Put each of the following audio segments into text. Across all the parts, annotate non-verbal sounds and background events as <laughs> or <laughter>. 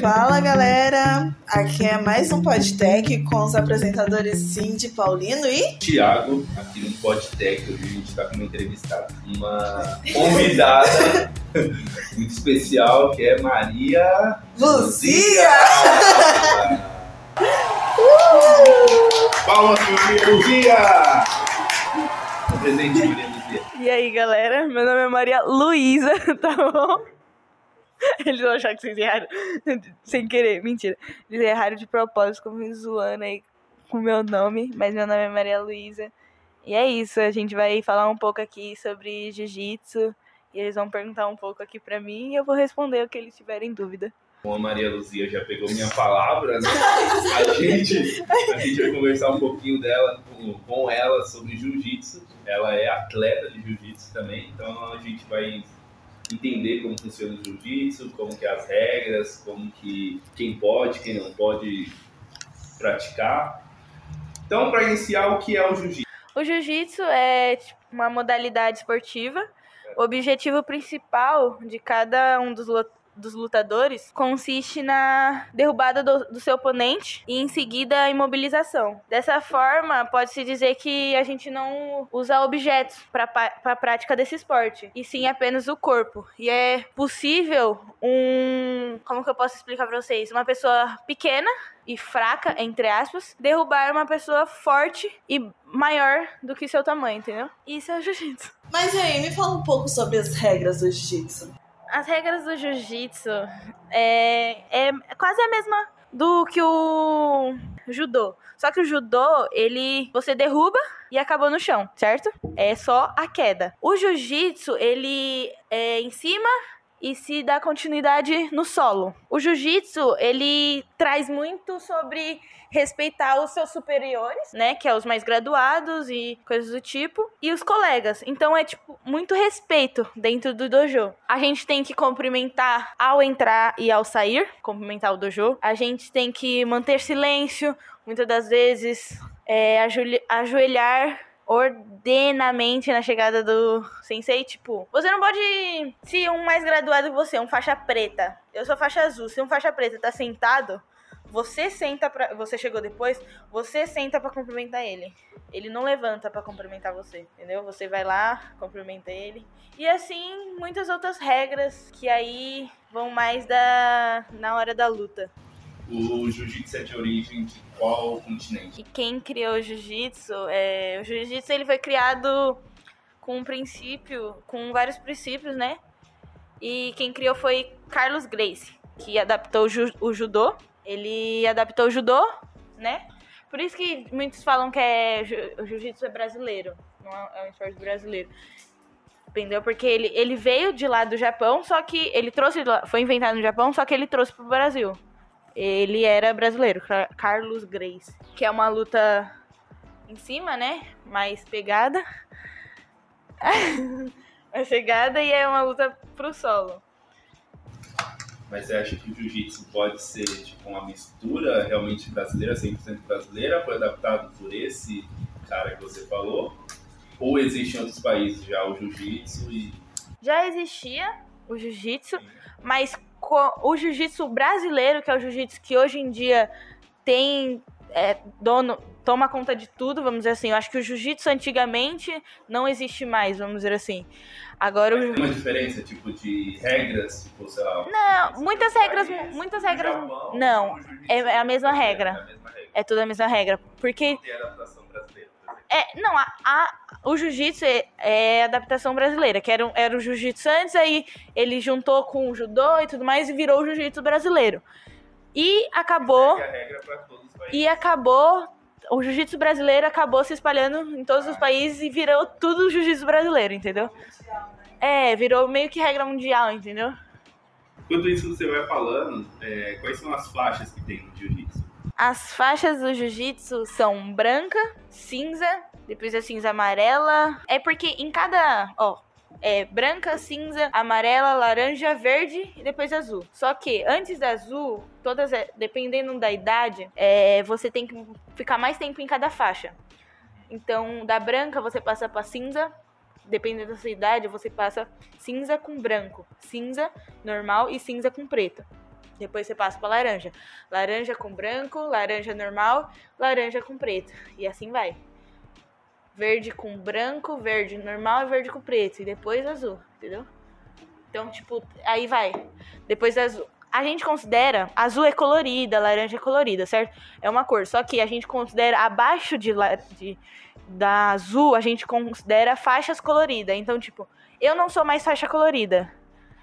Fala galera, aqui é mais um Podtech com os apresentadores Cindy, Paulino e Tiago, aqui no Podtech. Hoje a gente está com uma entrevistada, uma convidada <laughs> muito especial que é Maria Luzia! <laughs> Palmas para Luzia! Presente, Maria Luzia. E aí, galera? Meu nome é Maria Luísa, <laughs> tá bom? <laughs> Eles vão achar que vocês erraram <laughs> sem querer. Mentira. Eles erraram de propósito, ficam me zoando aí com o meu nome. Mas meu nome é Maria Luísa. E é isso, a gente vai falar um pouco aqui sobre jiu-jitsu. E eles vão perguntar um pouco aqui pra mim e eu vou responder o que eles tiverem dúvida. Como a Maria Luzia já pegou minha palavra, né? A gente, a gente vai conversar um pouquinho dela, com, com ela sobre jiu-jitsu. Ela é atleta de jiu-jitsu também, então a gente vai entender como funciona o jiu-jitsu, como que é as regras, como que quem pode, quem não pode praticar. Então, para iniciar, o que é o jiu-jitsu? O jiu-jitsu é tipo, uma modalidade esportiva. O objetivo principal de cada um dos dos lutadores consiste na derrubada do, do, seu oponente e em seguida a imobilização. Dessa forma, pode-se dizer que a gente não usa objetos para a prática desse esporte, e sim apenas o corpo. E é possível um. Como que eu posso explicar para vocês? Uma pessoa pequena e fraca, entre aspas, derrubar uma pessoa forte e maior do que seu tamanho, entendeu? Isso é o jiu-jitsu. Mas aí, me fala um pouco sobre as regras do jiu-jitsu as regras do jiu-jitsu é, é quase a mesma do que o judô. Só que o judô, ele você derruba e acabou no chão, certo? É só a queda. O jiu-jitsu, ele é em cima e se dá continuidade no solo. O jiu-jitsu, ele traz muito sobre respeitar os seus superiores, né, que é os mais graduados e coisas do tipo, e os colegas. Então é tipo muito respeito dentro do dojo. A gente tem que cumprimentar ao entrar e ao sair, cumprimentar o dojo. A gente tem que manter silêncio, muitas das vezes é, ajoelhar ordenamente na chegada do sensei, tipo, você não pode. Se um mais graduado que você, um faixa preta, eu sou faixa azul, se um faixa preta tá sentado, você senta pra. Você chegou depois, você senta para cumprimentar ele. Ele não levanta para cumprimentar você, entendeu? Você vai lá, cumprimenta ele. E assim, muitas outras regras que aí vão mais da na hora da luta. O jiu-jitsu é de origem de qual continente? E quem criou o jiu-jitsu? É, o jiu-jitsu ele foi criado com um princípio, com vários princípios, né? E quem criou foi Carlos Grace, que adaptou o, o judô. Ele adaptou o judô, né? Por isso que muitos falam que é, o jiu-jitsu é brasileiro, não é, é um esporte brasileiro. Entendeu? Porque ele, ele veio de lá do Japão, só que ele trouxe, foi inventado no Japão, só que ele trouxe pro Brasil. Ele era brasileiro, Carlos Grace, que é uma luta em cima, né? Mais pegada. <laughs> Mais pegada e é uma luta pro solo. Mas você acha que o jiu-jitsu pode ser tipo uma mistura realmente brasileira, 100% brasileira? Foi adaptado por esse cara que você falou? Ou existe em outros países já o jiu-jitsu e... Já existia o jiu-jitsu, mas o jiu-jitsu brasileiro, que é o jiu-jitsu que hoje em dia tem é, dono, toma conta de tudo, vamos dizer assim. Eu acho que o jiu-jitsu antigamente não existe mais, vamos dizer assim. Agora Mas o... tem uma diferença, tipo, de regras, tipo, sei lá... Não, muitas regras, muitas regras... Japão, não, é, é a mesma regra. É, a mesma regra. é tudo a mesma regra. Porque... Não tem adaptação. É, não, a, a o jiu-jitsu é, é, adaptação brasileira, que era, era o jiu-jitsu antes, aí ele juntou com o judô e tudo mais e virou o jiu-jitsu brasileiro. E acabou. E acabou. O jiu-jitsu brasileiro acabou se espalhando em todos os países e virou tudo jiu-jitsu brasileiro, entendeu? É, virou meio que regra mundial, entendeu? Enquanto isso você vai falando, é, quais são as faixas que tem no jiu-jitsu? As faixas do jiu-jitsu são branca, cinza, depois a cinza amarela. É porque em cada, ó, é branca, cinza, amarela, laranja, verde e depois azul. Só que antes da azul, todas, é, dependendo da idade, é, você tem que ficar mais tempo em cada faixa. Então, da branca você passa para cinza, dependendo da sua idade, você passa cinza com branco, cinza normal e cinza com preto. Depois você passa pra laranja. Laranja com branco, laranja normal, laranja com preto. E assim vai. Verde com branco, verde normal e verde com preto. E depois azul, entendeu? Então, tipo, aí vai. Depois azul. A gente considera azul é colorida, laranja é colorida, certo? É uma cor. Só que a gente considera abaixo de, de da azul, a gente considera faixas coloridas. Então, tipo, eu não sou mais faixa colorida.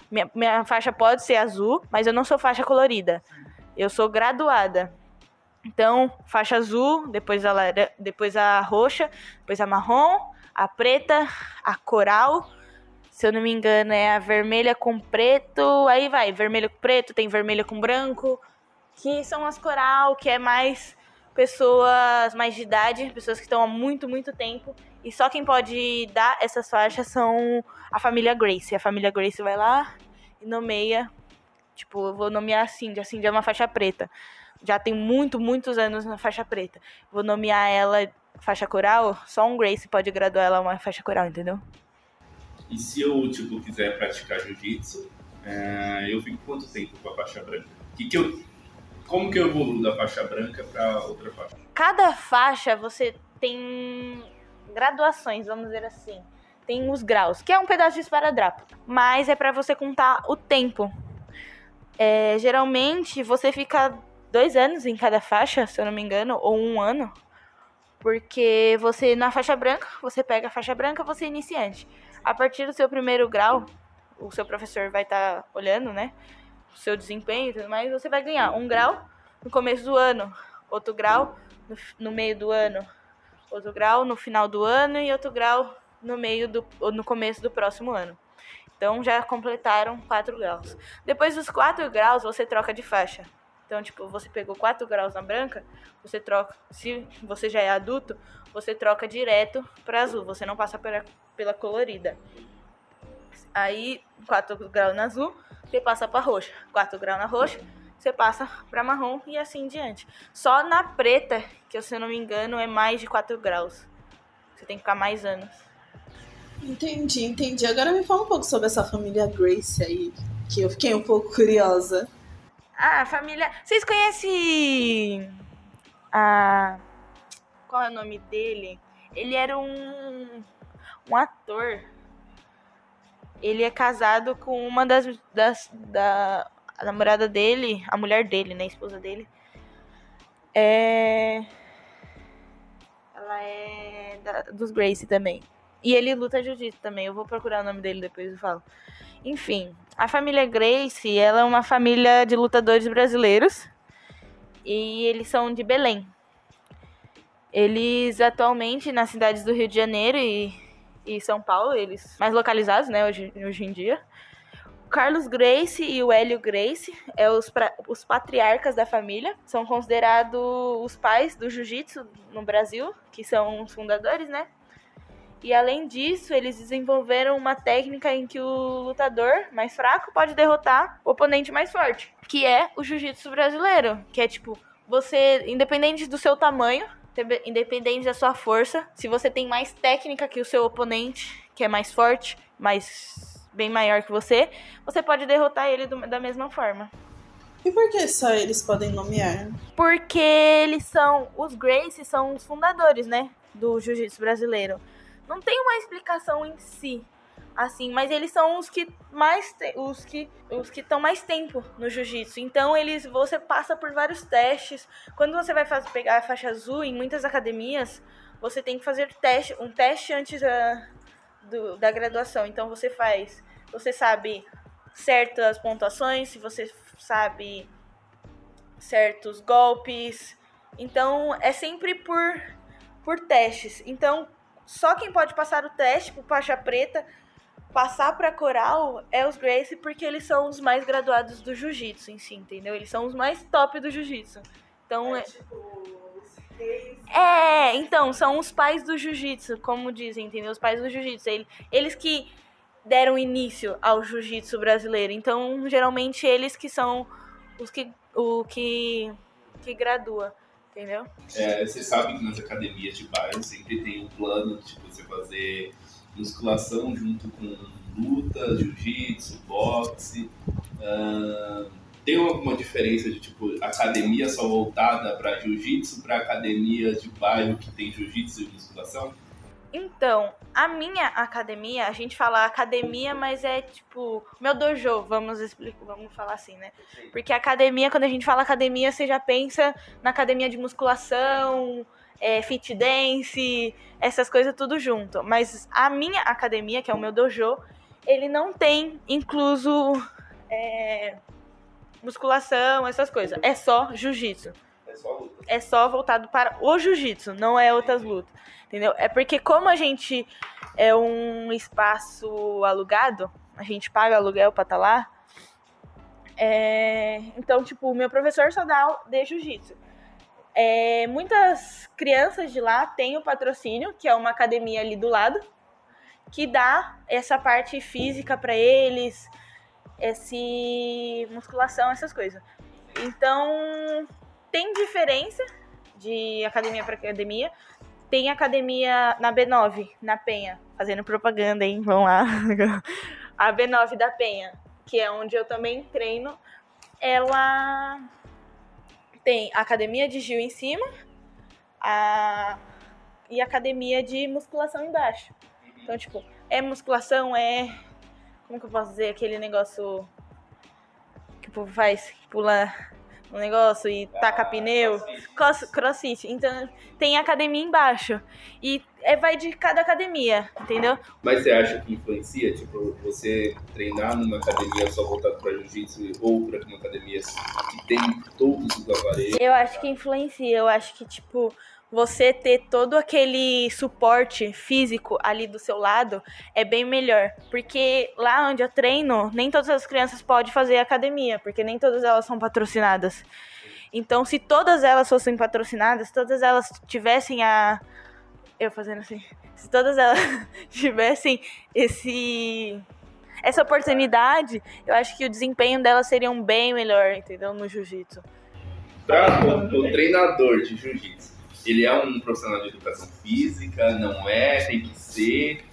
Minha, minha faixa pode ser azul, mas eu não sou faixa colorida. Eu sou graduada. Então, faixa azul, depois a, depois a roxa, depois a marrom, a preta, a coral. Se eu não me engano, é a vermelha com preto. Aí vai, vermelho com preto, tem vermelha com branco. Que são as coral, que é mais pessoas mais de idade, pessoas que estão há muito, muito tempo. E só quem pode dar essas faixas são a família Grace. A família Grace vai lá e nomeia. Tipo, eu vou nomear a Cindy. A Cindy é uma faixa preta. Já tem muito, muitos anos na faixa preta. Vou nomear ela faixa coral. Só um Grace pode graduar ela uma faixa coral, entendeu? E se eu, tipo, quiser praticar jiu-jitsu, é, eu fico quanto tempo com a faixa branca? Que que eu, como que eu evoluo da faixa branca para outra faixa? Cada faixa você tem graduações, vamos dizer assim. Tem os graus, que é um pedaço de esparadrapo. Mas é para você contar o tempo. É, geralmente você fica dois anos em cada faixa, se eu não me engano, ou um ano. Porque você, na faixa branca, você pega a faixa branca, você é iniciante. A partir do seu primeiro grau, o seu professor vai estar tá olhando, né? O seu desempenho e tudo mais, você vai ganhar um grau no começo do ano, outro grau no, no meio do ano, outro grau no final do ano e outro grau no meio do no começo do próximo ano. Então já completaram quatro graus. Depois dos quatro graus, você troca de faixa. Então, tipo, você pegou quatro graus na branca, você troca. Se você já é adulto, você troca direto para azul. Você não passa pela, pela colorida. Aí, 4 graus na azul, você passa para roxa. 4 graus na roxa, você passa para marrom e assim em diante. Só na preta, que se eu não me engano é mais de 4 graus. Você tem que ficar mais anos. Entendi, entendi. Agora me fala um pouco sobre essa família Grace aí, que eu fiquei um pouco curiosa. Ah, família. Vocês conhecem a. Qual é o nome dele? Ele era um. um ator. Ele é casado com uma das. das da, a namorada dele, a mulher dele, né? A esposa dele. É. Ela é da, dos Grace também. E ele luta jiu-jitsu também. Eu vou procurar o nome dele depois e falo. Enfim, a família Grace, ela é uma família de lutadores brasileiros. E eles são de Belém. Eles atualmente nas cidades do Rio de Janeiro e, e São Paulo, eles mais localizados, né, hoje, hoje em dia. Carlos Grace e o Hélio Grace é os, pra, os patriarcas da família, são considerados os pais do jiu-jitsu no Brasil, que são os fundadores, né? E além disso, eles desenvolveram uma técnica em que o lutador mais fraco pode derrotar o oponente mais forte, que é o jiu-jitsu brasileiro, que é tipo, você, independente do seu tamanho, independente da sua força, se você tem mais técnica que o seu oponente, que é mais forte, mais bem maior que você, você pode derrotar ele do, da mesma forma. E por que só eles podem nomear? Porque eles são. Os Gracie são os fundadores, né? Do jiu-jitsu brasileiro. Não tem uma explicação em si, assim, mas eles são os que mais te, os que os que estão mais tempo no jiu-jitsu. Então eles você passa por vários testes. Quando você vai fazer, pegar a faixa azul em muitas academias, você tem que fazer teste, um teste antes da, do, da graduação. Então você faz você sabe certas pontuações, se você sabe certos golpes. Então é sempre por por testes. Então só quem pode passar o teste pro faixa preta, passar para coral é os Grace porque eles são os mais graduados do jiu-jitsu em si, entendeu? Eles são os mais top do jiu-jitsu. Então é, é... tipo é, então, são os pais do jiu-jitsu, como dizem, entendeu? Os pais do jiu-jitsu. Eles que deram início ao jiu-jitsu brasileiro. Então, geralmente eles que são os que o que que gradua, entendeu? É, você sabe que nas academias de bairro sempre tem um plano de tipo, você fazer musculação junto com luta, jiu-jitsu, boxe. Uh, tem alguma diferença de tipo academia só voltada para jiu-jitsu para academias de bairro que tem jiu-jitsu e musculação? Então, a minha academia, a gente fala academia, mas é tipo meu dojo, vamos explicar, vamos falar assim, né? Porque academia, quando a gente fala academia, você já pensa na academia de musculação, é, fit dance, essas coisas tudo junto. Mas a minha academia, que é o meu dojo, ele não tem incluso é, musculação, essas coisas. É só jiu-jitsu. É só luta. É só voltado para o jiu-jitsu, não é outras lutas. Entendeu? É porque como a gente é um espaço alugado, a gente paga aluguel pra estar lá. É... Então, tipo, o meu professor só dá de jiu-jitsu. É, muitas crianças de lá têm o patrocínio, que é uma academia ali do lado, que dá essa parte física para eles, esse musculação, essas coisas. Então, tem diferença de academia para academia. Tem academia na B9, na Penha, fazendo propaganda, hein? Vamos lá. <laughs> A B9 da Penha, que é onde eu também treino, ela tem academia de Gil em cima a... e academia de musculação embaixo. Então, tipo, é musculação, é. Como que eu posso dizer? Aquele negócio que o povo faz, que pula um negócio e taca pneu. Cross, crossfit. Então, tem academia embaixo. E é, vai de cada academia, entendeu? Mas você acha que influencia, tipo, você treinar numa academia só voltada para jiu-jitsu ou para uma academia que tem todos os aparelhos? Eu acho que influencia. Eu acho que, tipo, você ter todo aquele suporte físico ali do seu lado é bem melhor. Porque lá onde eu treino, nem todas as crianças podem fazer academia, porque nem todas elas são patrocinadas. Então, se todas elas fossem patrocinadas, todas elas tivessem a. Eu fazendo assim. Se todas elas <laughs> tivessem esse. Essa oportunidade, eu acho que o desempenho delas seria bem melhor, entendeu? No jiu-jitsu. Para o treinador de jiu-jitsu, ele é um profissional de educação física, não é, tem que ser.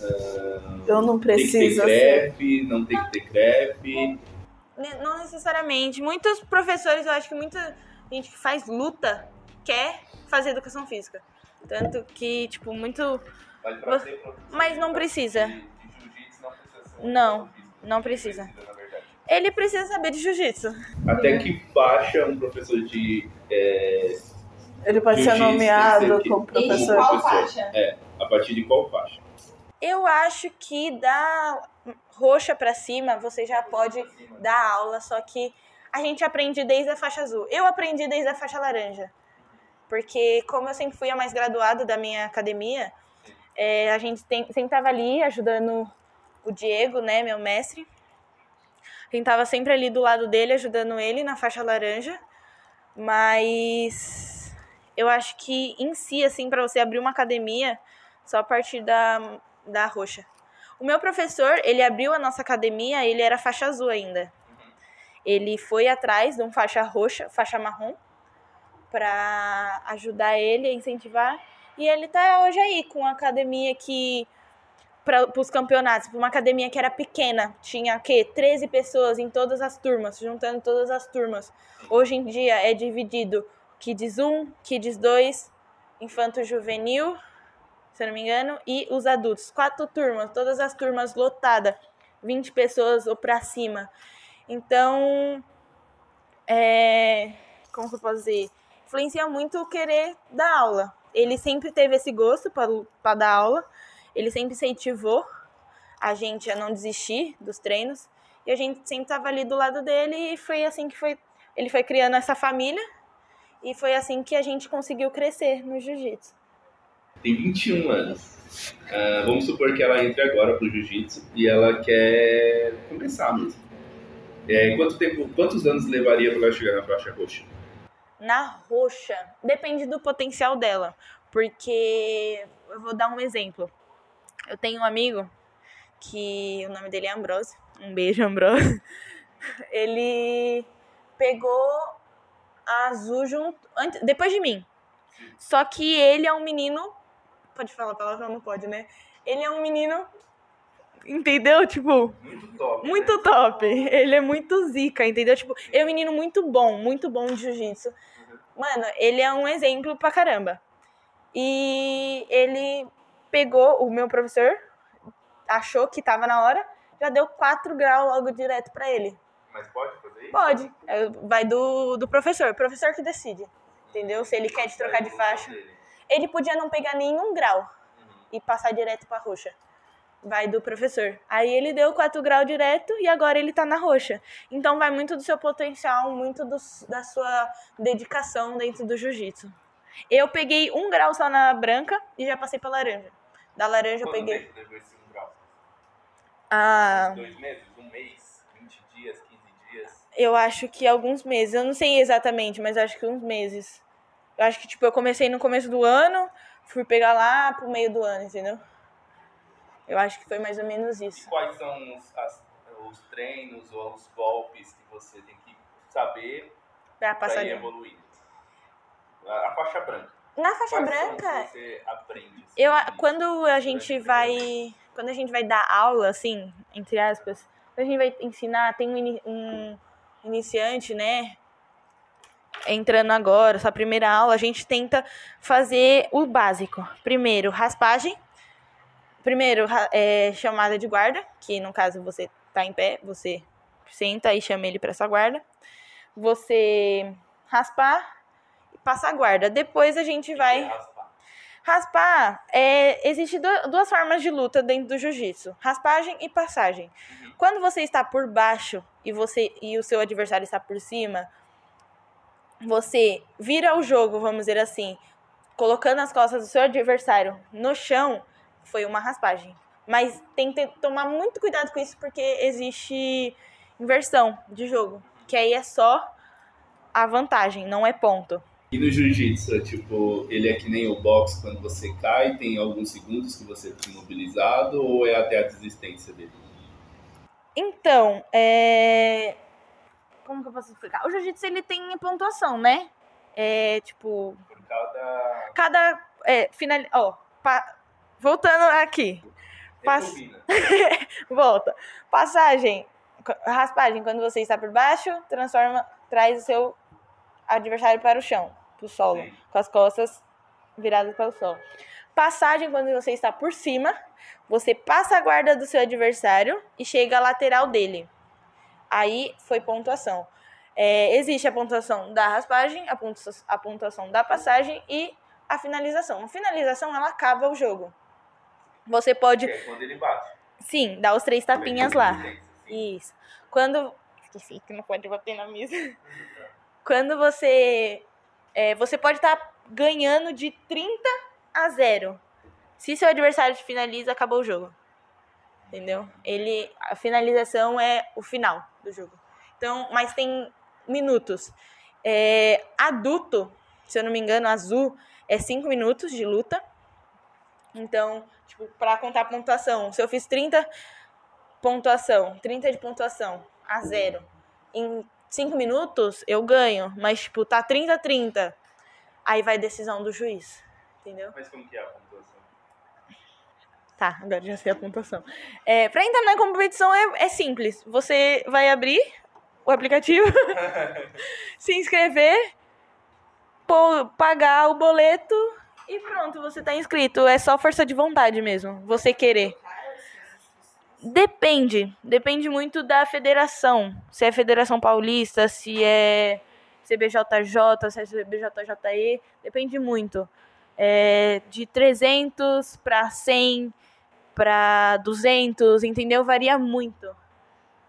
Uh, eu não preciso. Tem que ter crepe, não tem que ter crepe. Não necessariamente. Muitos professores, eu acho que muita gente que faz luta quer fazer educação física. Tanto que, tipo, muito. Mas, Mas não precisa. De, de jiu-jitsu não precisa Não, não precisa. Ele precisa saber de jiu-jitsu. Até que baixa um professor de. É, Ele pode ser nomeado que- como professor. qual professor. faixa? É, a partir de qual faixa? Eu acho que da roxa pra cima você já pode dar aula, só que a gente aprende desde a faixa azul. Eu aprendi desde a faixa laranja. Porque como eu sempre fui a mais graduada da minha academia, é, a gente tem, sempre tava ali ajudando o Diego, né, meu mestre. A gente tava sempre ali do lado dele, ajudando ele na faixa laranja. Mas eu acho que em si, assim, para você abrir uma academia, só a partir da, da roxa. O meu professor, ele abriu a nossa academia, ele era faixa azul ainda. Ele foi atrás de um faixa roxa, faixa marrom, para ajudar ele a incentivar. E ele tá hoje aí com uma academia que para os campeonatos, uma academia que era pequena, tinha que 13 pessoas em todas as turmas, juntando todas as turmas. Hoje em dia é dividido Kids 1, Kids 2, Infanto Juvenil, se eu não me engano, e os adultos. Quatro turmas, todas as turmas lotadas, 20 pessoas ou para cima. Então, é, como que eu posso dizer? Influencia muito o querer dar aula. Ele sempre teve esse gosto para dar aula, ele sempre incentivou a gente a não desistir dos treinos, e a gente sempre estava ali do lado dele, e foi assim que foi, ele foi criando essa família, e foi assim que a gente conseguiu crescer no jiu-jitsu. Tem 21 anos. Ah, vamos supor que ela entre agora pro jiu-jitsu e ela quer começar mesmo. É, quanto tempo, quantos anos levaria para ela chegar na faixa roxa? Na roxa, depende do potencial dela, porque eu vou dar um exemplo. Eu tenho um amigo que o nome dele é Ambrose. Um beijo, Ambrose. <laughs> Ele pegou azul junto, antes, depois de mim. Só que ele é um menino. Pode falar a palavra? Não pode, né? Ele é um menino entendeu? Tipo, Muito top. muito né? top. Ele é muito zica, entendeu? Tipo, ele é um menino muito bom, muito bom de jiu-jitsu. Mano, ele é um exemplo pra caramba. E ele pegou o meu professor, achou que tava na hora, já deu 4 graus logo direto pra ele. Mas pode? Pode. É, Vai do, do professor. O professor que decide. Entendeu? Se ele quer te trocar de faixa. Ele podia não pegar nenhum grau e passar direto pra roxa. Vai do professor. Aí ele deu 4 graus direto e agora ele tá na roxa. Então vai muito do seu potencial, muito do- da sua dedicação dentro do jiu-jitsu. Eu peguei um grau só na branca e já passei pra laranja. Da laranja eu Quanto peguei. tempo esse um grau? Ah, Dois meses? Um mês? Eu acho que alguns meses. Eu não sei exatamente, mas acho que uns meses. Eu acho que, tipo, eu comecei no começo do ano, fui pegar lá pro meio do ano, entendeu? Eu acho que foi mais ou menos E isso. quais são os, as- os treinos ou os golpes que você tem que saber Pra para passar ir evoluindo? A, faixa branca. Na faixa Quais branca, você aprende? assim, eu, quando a gente vai. Quando a gente vai dar aula, assim, entre aspas, quando a gente vai ensinar, tem um, um iniciante, né? Entrando agora, essa primeira aula, a gente tenta fazer o básico. Primeiro, raspagem. Primeiro, é, chamada de guarda, que no caso você tá em pé, você senta e chama ele para essa guarda. Você raspar e passar a guarda. Depois a gente vai. Raspar. É, existe du- duas formas de luta dentro do jiu-jitsu: raspagem e passagem. Uhum. Quando você está por baixo e você e o seu adversário está por cima, você vira o jogo, vamos dizer assim, colocando as costas do seu adversário no chão, foi uma raspagem. Mas tem que tomar muito cuidado com isso porque existe inversão de jogo, que aí é só a vantagem, não é ponto. E no jiu-jitsu, tipo, ele é que nem o boxe, quando você cai, tem alguns segundos que você fica imobilizado ou é até a desistência dele? Então, é. Como que eu posso explicar? O jiu-jitsu ele tem pontuação, né? É tipo. Por cada. Cada. É, final. Ó, pa- voltando aqui. Pass-. <laughs> Volta. Passagem. Raspagem, quando você está por baixo, transforma. Traz o seu adversário para o chão, pro solo. Sim. Com as costas viradas para o solo. Passagem, quando você está por cima, você passa a guarda do seu adversário e chega à lateral dele. Aí foi pontuação. É, existe a pontuação da raspagem, a pontua- a pontuação da passagem e a finalização. A finalização, ela acaba o jogo. Você pode, é quando ele bate. sim, dar os três tapinhas lá. Isso. Quando. Esqueci que não pode bater na mesa. <laughs> Quando você. É, você pode estar ganhando de 30 a 0. Se seu adversário te finaliza, acabou o jogo. Entendeu? Ele. A finalização é o final do jogo. Então, mas tem minutos. É, adulto, se eu não me engano, azul é 5 minutos de luta. Então, tipo, pra contar a pontuação, se eu fiz 30 pontuação, 30 de pontuação a zero. Em 5 minutos eu ganho, mas tipo, tá 30 a 30. Aí vai decisão do juiz. Entendeu? Mas como que é a pontuação? Tá, agora já sei a pontuação. É, pra entrar na competição é, é simples. Você vai abrir o aplicativo, <laughs> se inscrever, pô- pagar o boleto e pronto, você tá inscrito. É só força de vontade mesmo, você querer. Depende, depende muito da federação. Se é Federação Paulista, se é CBJJ, se é CBJJE, depende muito. É, de 300 para 100 para 200, entendeu? Varia muito.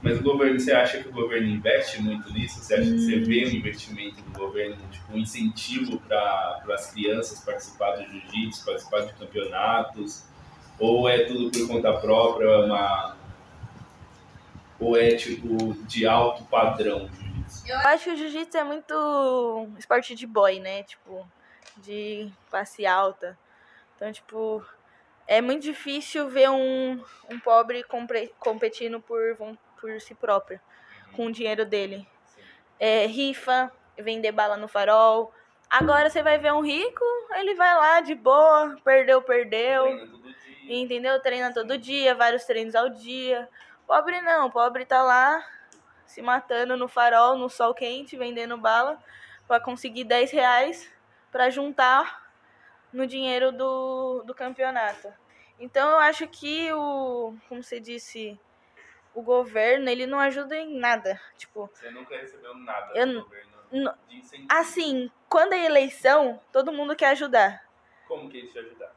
Mas o governo, você acha que o governo investe muito nisso? Você acha que você vê um investimento do governo, tipo, um incentivo para as crianças participar do jiu-jitsu, participar de campeonatos? Ou é tudo por conta própria, uma... ou é tipo de alto padrão jiu-jitsu? Eu acho que o jiu-jitsu é muito esporte de boy, né? Tipo, de classe alta. Então, tipo, é muito difícil ver um, um pobre compre- competindo por, por si próprio, com o dinheiro dele. É, rifa, vender bala no farol. Agora você vai ver um rico, ele vai lá de boa, perdeu, perdeu. Entendeu? Treina todo dia, vários treinos ao dia. Pobre não, pobre tá lá se matando no farol, no sol quente, vendendo bala para conseguir 10 reais para juntar no dinheiro do, do campeonato. Então eu acho que o, como você disse, o governo, ele não ajuda em nada. Tipo, Você nunca recebeu nada Eu do governo assim, quando é eleição, todo mundo quer ajudar. Como que isso te ajudar?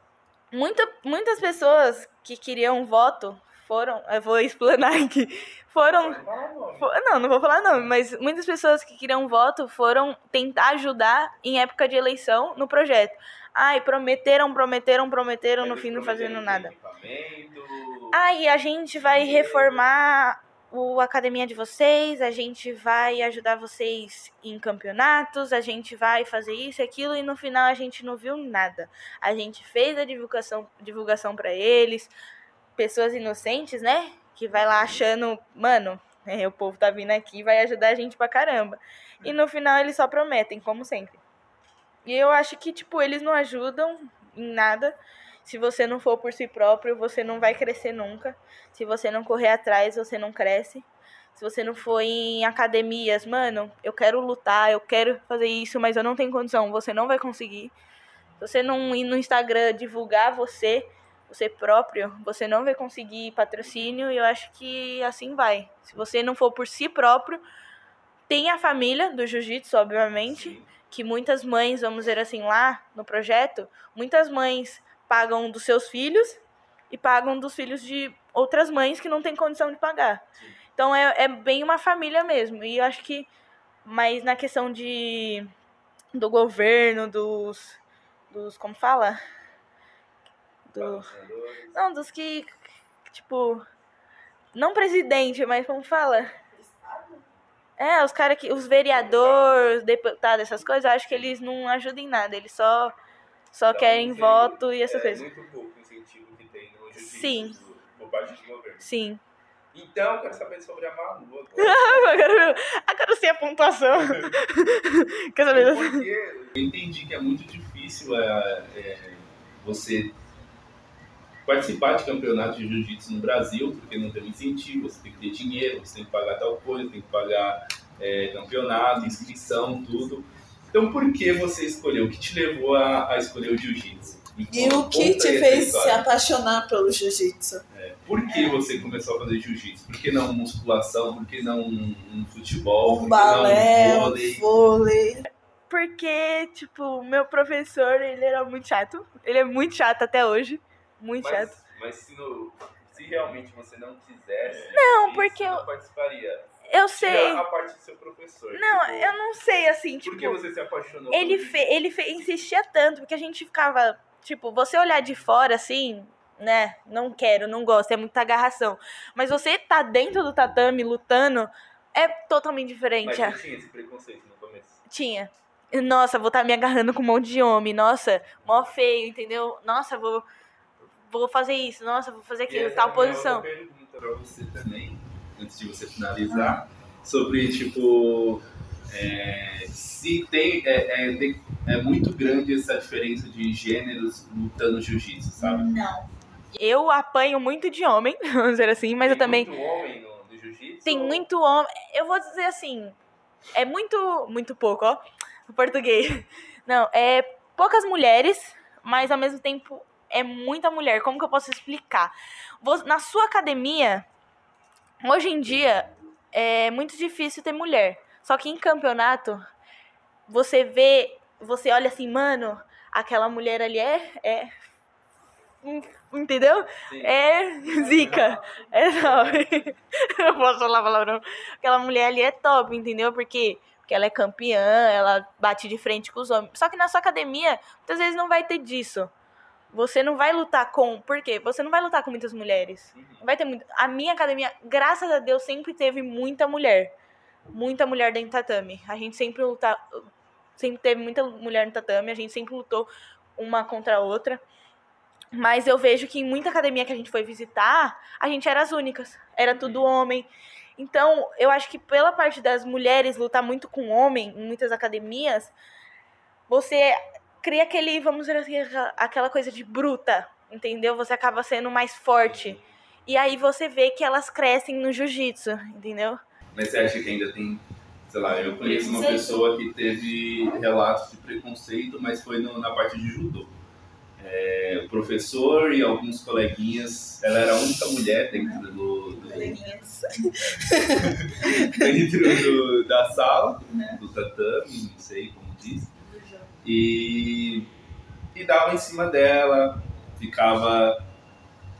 Muita, muitas pessoas que queriam voto foram, eu vou explanar aqui, foram Pode falar o nome. Fo- Não, não vou falar nome, mas muitas pessoas que queriam voto foram tentar ajudar em época de eleição no projeto. Ai, prometeram, prometeram, prometeram, no Eles fim não fazendo nada. Ai, a gente vai reformar o academia de vocês, a gente vai ajudar vocês em campeonatos, a gente vai fazer isso e aquilo e no final a gente não viu nada. A gente fez a divulgação, divulgação para eles, pessoas inocentes, né? Que vai lá achando, mano, é, o povo tá vindo aqui, vai ajudar a gente pra caramba. E no final eles só prometem, como sempre. E eu acho que, tipo, eles não ajudam em nada. Se você não for por si próprio, você não vai crescer nunca. Se você não correr atrás, você não cresce. Se você não for em academias, mano, eu quero lutar, eu quero fazer isso, mas eu não tenho condição, você não vai conseguir. Se você não ir no Instagram divulgar você, você próprio, você não vai conseguir patrocínio e eu acho que assim vai. Se você não for por si próprio, tem a família do jiu-jitsu, obviamente, sim. que muitas mães, vamos dizer assim, lá no projeto, muitas mães pagam dos seus filhos e pagam dos filhos de outras mães que não têm condição de pagar. Sim. Então é, é bem uma família mesmo. E eu acho que, mas na questão de do governo, dos. dos como fala? Do, não, dos que. Tipo. Não presidente, mas como fala? É, os caras que. Os vereadores, deputados, essas coisas, eu acho que eles não ajudam em nada. Eles só, só Então, querem esse- voto e essas é coisas. muito pouco o incentivo que tem Sim. por parte do governo. Sim. Então, eu quero saber sobre a Malu agora. <laughs> Agora, sim a pontuação. <laughs> Quer saber? Porque eu entendi que é muito difícil é, é, você participar de campeonatos de jiu-jitsu no Brasil, porque não tem um incentivo, você tem que ter dinheiro, você tem que pagar tal coisa, tem que pagar é, campeonato, inscrição, tudo. Então, por que você escolheu? O que te levou a, a escolher o jiu-jitsu? E o que te fez se apaixonar pelo jiu-jitsu? Por que você começou a fazer jiu-jitsu? Por que não musculação? Por que não um futebol? Um balé, não um vôlei? vôlei. Porque, tipo, meu professor, ele era muito chato. Ele é muito chato até hoje. Muito chato. Mas, mas se, no- se realmente você não quisesse, Não, porque não eu- participaria. Eu sei. A parte professor. Não, tipo, eu não sei, assim, Por tipo. que você se apaixonou ele, por fe, ele fe, insistia tanto, porque a gente ficava, tipo, você olhar de fora assim, né? Não quero, não gosto, é muita agarração. Mas você tá dentro do tatame lutando, é totalmente diferente. Mas você tinha esse preconceito no começo. Tinha. Nossa, vou estar me agarrando com um monte de homem. Nossa, mó feio, entendeu? Nossa, vou, vou fazer isso. Nossa, vou fazer E aquilo, essa tal é posição. pergunta pra você também, antes de você finalizar, sobre, tipo, é, se tem, é, é, é muito grande essa diferença de gêneros lutando jiu-jitsu, sabe? Não. Eu apanho muito de homem, <laughs> vamos dizer assim, mas eu Tem também. muito homem no, no jiu-jitsu? Tem ou- muito homem. Eu vou dizer assim. É muito. Muito pouco, ó. O português. <laughs> Não, é poucas mulheres, mas ao mesmo tempo é muita mulher. Como que eu posso explicar? Na sua academia, hoje em dia, é muito difícil ter mulher. Só que em campeonato, você vê. Você olha assim, mano, aquela mulher ali é. é entendeu? Sim. É zica. É top. <laughs> Eu posso falar palavrão. Aquela mulher ali é top, entendeu? Porque, porque ela é campeã, ela bate de frente com os homens. Só que na sua academia, muitas vezes não vai ter disso. Você não vai lutar com. Por quê? Você não vai lutar com muitas mulheres. Uhum. Vai ter muito. A minha academia, graças a Deus, sempre teve muita mulher. Muita mulher dentro do tatame. A gente sempre luta, sempre teve muita mulher no tatame, a gente sempre lutou uma contra a outra. Mas eu vejo que em muita academia que a gente foi visitar, a gente era as únicas. Era tudo homem. Então, eu acho que pela parte das mulheres lutar muito com homem em muitas academias, você cria aquele, vamos dizer assim, aquela coisa de bruta. entendeu? Você acaba sendo mais forte. E aí você vê que elas crescem no jiu-jitsu, entendeu? Mas você acha que ainda tem, sei lá, eu conheço uma pessoa que teve relatos de preconceito, mas foi no, na parte de judô. É, o professor e alguns coleguinhas, ela era a única mulher dentro do, do <laughs> dentro do, da sala, do tatame, não sei como e, e dava em cima dela, ficava,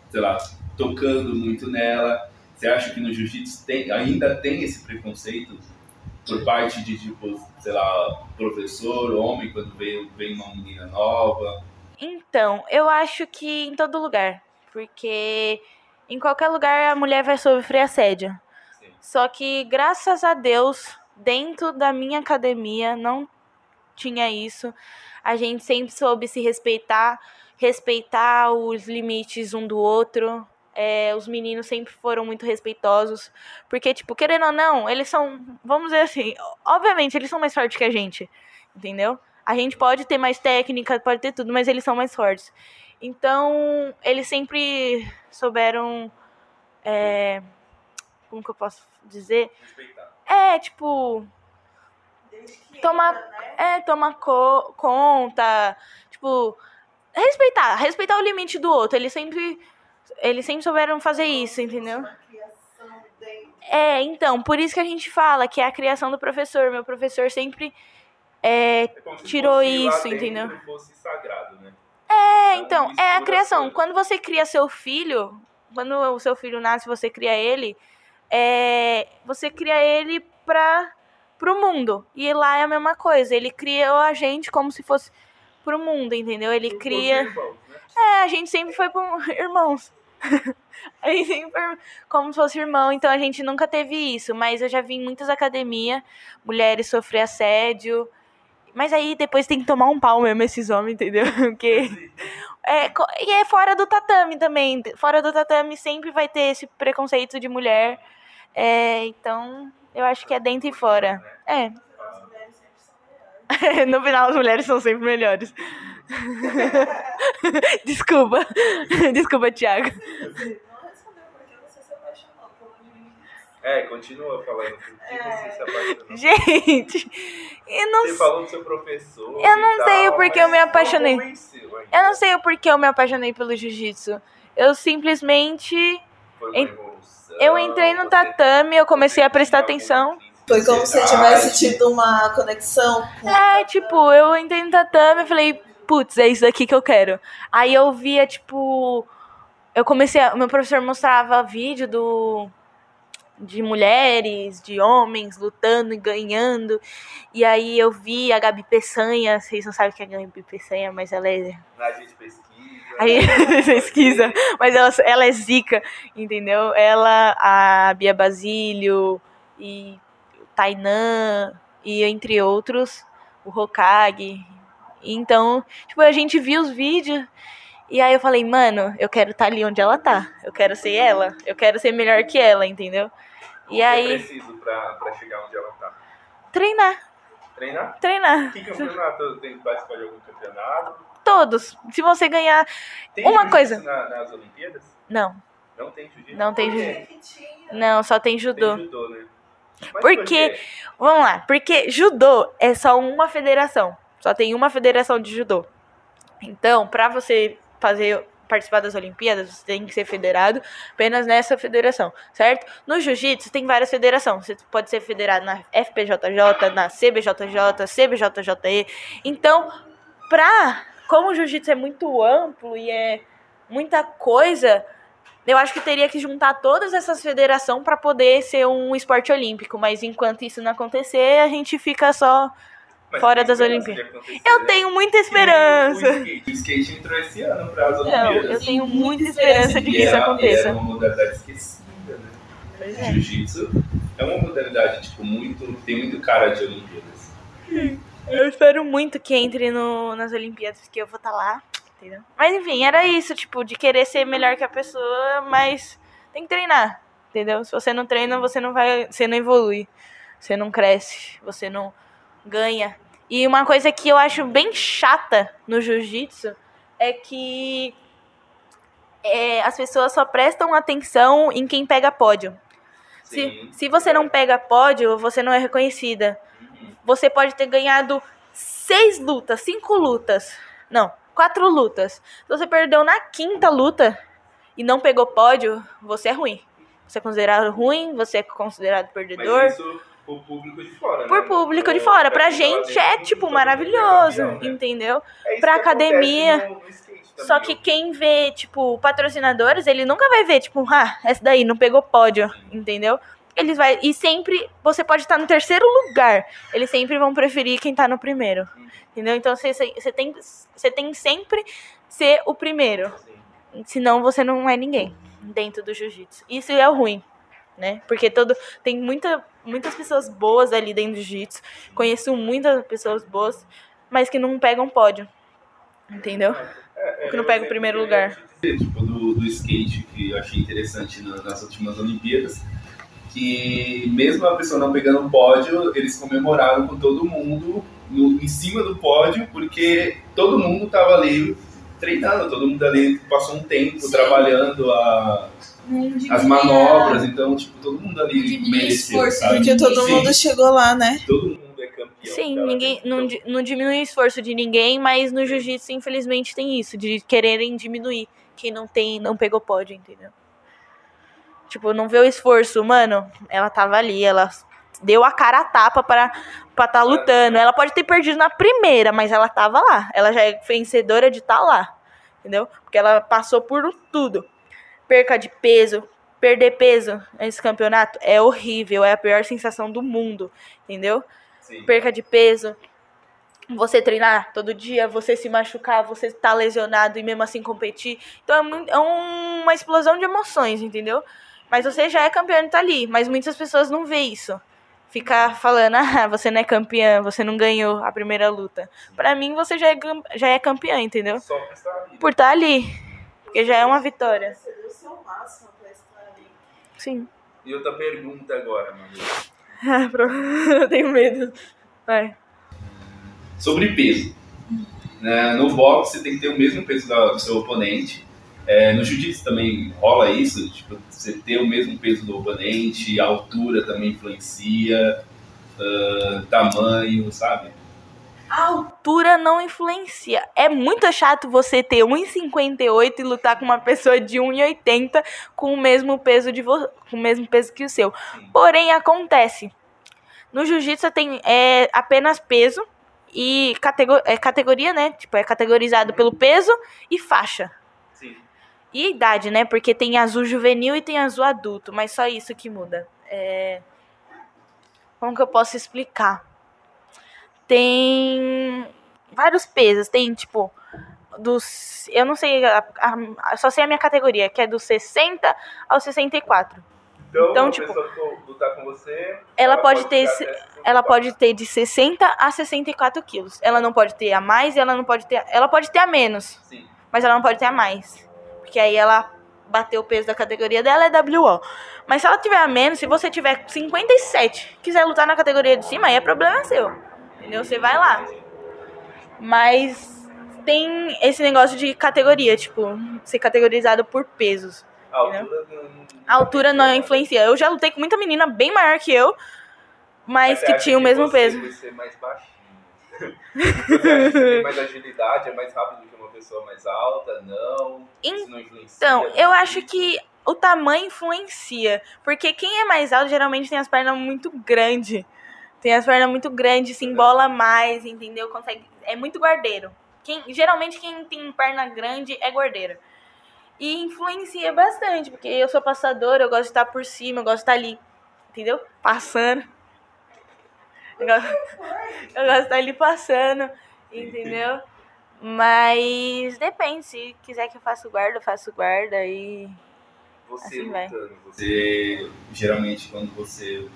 sei lá, tocando muito nela. Você acha que no jiu-jitsu ainda tem esse preconceito por parte de, tipo, sei lá, professor, homem, quando vem, vem uma menina nova? Então, eu acho que em todo lugar. Porque em qualquer lugar a mulher vai sofrer assédio. Sim. Só que, graças a Deus, dentro da minha academia não tinha isso. A gente sempre soube se respeitar, respeitar os limites um do outro. É, os meninos sempre foram muito respeitosos. Porque, tipo, querendo ou não, eles são, vamos dizer assim, obviamente, eles são mais fortes que a gente. Entendeu? A gente pode ter mais técnica, pode ter tudo, mas eles são mais fortes. Então, eles sempre souberam. É, como que eu posso dizer? Respeitar. É, tipo. Tomar, é, tomar co conta. Tipo. Respeitar. Respeitar o limite do outro. Eles sempre eles sempre souberam fazer isso, entendeu? É, então, por isso que a gente fala que é a criação do professor. Meu professor sempre é, é tirou isso, entendeu? Sagrado, né? É, então, é a criação. Quando você cria seu filho, quando o seu filho nasce, você cria ele, é, você cria ele para pro mundo. E lá é a mesma coisa. Ele criou a gente como se fosse pro mundo, entendeu? Ele cria. Irmãos, né? É, a gente sempre foi pro <laughs> irmãos. <laughs> Aí sempre como se fosse irmão, então a gente nunca teve isso, mas eu já vi em muitas academias mulheres sofrer assédio. Mas aí depois tem que tomar um pau mesmo esses homens, entendeu? <laughs> Porque é, e é fora do tatame também. Fora do tatame sempre vai ter esse preconceito de mulher. É, então, eu acho que é dentro e fora. É. <laughs> no final, as mulheres são sempre melhores. <laughs> Desculpa. <laughs> Desculpa, Thiago. É, continua falando. É. Você se Gente, eu não Você falou do seu professor. Eu não sei o porquê eu me apaixonei. Eu não sei o porquê eu me apaixonei pelo jiu-jitsu. Eu simplesmente. Eu entrei no tatame, eu comecei a prestar atenção. Foi como se tivesse tido uma conexão. Com... É, tipo, eu entrei no tatame e falei, putz, é isso aqui que eu quero. Aí eu via, tipo. Eu comecei. A, meu professor mostrava vídeo do. De mulheres, de homens lutando e ganhando. E aí eu vi a Gabi Peçanha. Vocês não sabem o que é a Gabi Peçanha, mas ela é. A gente pesquisa. Aí <laughs> pesquisa. Mas ela, ela é zica, entendeu? Ela, a Bia Basílio e o Tainan, e entre outros, o Hokage. Então, tipo, a gente viu os vídeos e aí eu falei, mano, eu quero estar tá ali onde ela tá. Eu quero ser ela. Eu quero ser melhor que ela, entendeu? E aí. É preciso pra, pra chegar onde ela tá? Treinar. Treinar? Treinar. Que campeonato? Tem que participar de algum campeonato? Todos. Se você ganhar tem uma coisa. Na, nas Olimpíadas? Não. Não tem jiu-jitsu? Não tem jiu-jitsu. Não, só tem judô. Tem judô, né? Porque, vamos lá, porque judô é só uma federação. Só tem uma federação de judô. Então, para você fazer participar das Olimpíadas, você tem que ser federado apenas nessa federação, certo? No jiu-jitsu tem várias federações. Você pode ser federado na FPJJ, na CBJJ, CBJJE. Então, pra como o jiu-jitsu é muito amplo e é muita coisa, eu acho que teria que juntar todas essas federações para poder ser um esporte olímpico, mas enquanto isso não acontecer, a gente fica só mas fora das Olimpíadas. Eu tenho muita esperança. O skate, o skate entrou esse ano para as Olimpíadas. Não, eu tenho muita esperança de que isso aconteça. É uma modalidade esquecida, né? Pois é. Jiu-jitsu é uma modalidade tipo muito, tem muito cara de Olimpíadas. Eu espero muito que entre no, nas Olimpíadas, porque eu vou estar tá lá, entendeu? Mas enfim, era isso, tipo, de querer ser melhor que a pessoa, mas tem que treinar, entendeu? Se você não treina, você não vai, você não evolui, você não cresce, você não ganha. E uma coisa que eu acho bem chata no jiu-jitsu é que é, as pessoas só prestam atenção em quem pega pódio. Se, se você não pega pódio, você não é reconhecida. Você pode ter ganhado seis lutas, cinco lutas. Não, quatro lutas. Se você perdeu na quinta luta e não pegou pódio, você é ruim. Você é considerado ruim, você é considerado perdedor. Mas isso por público de fora, né? Por público de Pra- fora. pra Pra lá gente é, tipo, maravilhoso, campeão, né? entendeu? É pra que academia. no- no Só que ó. quem vê, tipo, patrocinadores, ele nunca vai ver, tipo, ah, essa daí não pegou pódio, entendeu? Eles vai e sempre você pode estar no terceiro lugar, eles sempre vão preferir quem tá no primeiro, entendeu? Então você, você tem você tem sempre ser o primeiro, senão você não é ninguém dentro do jiu-jitsu. Isso é o ruim, né? Porque todo tem muita, muitas pessoas boas ali dentro do jiu-jitsu. Conheço muitas pessoas boas, mas que não pegam pódio. Entendeu? É, Que não pega o sempre primeiro queria lugar. dizer, Tipo, do, do skate, que eu achei interessante na- nas últimas Olimpíadas, que mesmo a pessoa não pegando o pódio, eles comemoraram com todo mundo no- em cima do pódio, porque todo mundo tava ali treinando, todo mundo ali passou um tempo Sim. trabalhando a- as manobras, então, tipo, todo mundo ali mereceu? Porque todo Sim, mundo chegou lá, né? Todo mundo é campeão. Sim, cara. ninguém não, Então, não diminui o esforço de ninguém, mas no jiu-jitsu, infelizmente, tem isso, de quererem diminuir quem não tem, não pegou pódio, entendeu? Tipo, não vê o esforço, mano, ela tava ali, ela deu a cara a tapa para pra tá lutando. Ela pode ter perdido na primeira, mas ela tava lá. Ela já é vencedora de estar lá, entendeu? Porque ela passou por tudo. Perca de peso, perder peso nesse campeonato é horrível, é a pior sensação do mundo, entendeu? sim. perca de peso, você treinar todo dia, você se machucar, você tá lesionado e mesmo assim competir. Então é, mui- é um- uma explosão de emoções, entendeu? Mas você já é campeão e tá ali. Mas muitas pessoas não vê isso. Ficar falando, <laughs> ah, você não é campeã, você não ganhou a primeira luta. Pra mim, você já é, já é campeã, entendeu? Só pra estar ali. Por estar ali. Porque já é uma vitória. Você deu o seu máximo pra estar ali. Sim. E outra pergunta agora, mano. <laughs> Ah, pro- <laughs> Eu tenho medo. Vai. Sobre peso. Né, no boxe você tem que ter o mesmo peso do seu oponente. É, no jiu-jitsu também rola isso, tipo, você ter o mesmo peso do oponente, a altura também influencia, ah, tamanho, sabe? A altura não influencia. É muito chato você ter 1,58 e lutar com uma pessoa de 1,80 com o mesmo peso de vo- com o mesmo peso que o seu. Porém, acontece. No jiu-jitsu tem é, apenas peso e é, categoria, né? Tipo, é categorizado pelo peso e faixa. E idade, né? Porque tem azul juvenil e tem azul adulto, mas só isso que muda. É... Como que eu posso explicar? Tem vários pesos, tem tipo dos, eu não sei, a- a- só sei a minha categoria, que é dos 60 aos 64. Então, Então, tipo, você, Ela pode ter ficar esse- até 64. Ela pode ter de 60 a 64 quilos. Ela não pode ter a mais e ela não pode ter, ela pode ter a menos, Sim. mas ela não pode ter a mais, porque aí ela bateu o peso da categoria dela é WO. Mas se ela tiver a menos, se você tiver 57, quiser lutar na categoria de cima, aí é problema seu. Entendeu? Você vai lá. Mas tem esse negócio de categoria, tipo, ser categorizado por pesos. A altura não- A altura não influencia. Eu já lutei com muita menina bem maior que eu, mas Você que tinha o mesmo você peso. ser mais baixinho. <laughs> Você você tem mais agilidade, é mais rápido pessoa mais alta? Não. Isso não influencia. Então, não eu acho que o tamanho influencia. Porque quem é mais alto geralmente tem as pernas muito grandes. Tem as pernas muito grandes, se embola mais, entendeu? Consegue. É muito guardeiro. Quem, geralmente quem tem perna grande é guardeiro. E influencia bastante, porque eu sou passadora, eu gosto de estar por cima, eu gosto de estar ali. Entendeu? Passando. Eu gosto, <laughs> eu gosto de estar ali passando, entendeu? Mas depende, se quiser que eu faça guarda, eu faço guarda e. Você assim vai. lutando, você geralmente quando você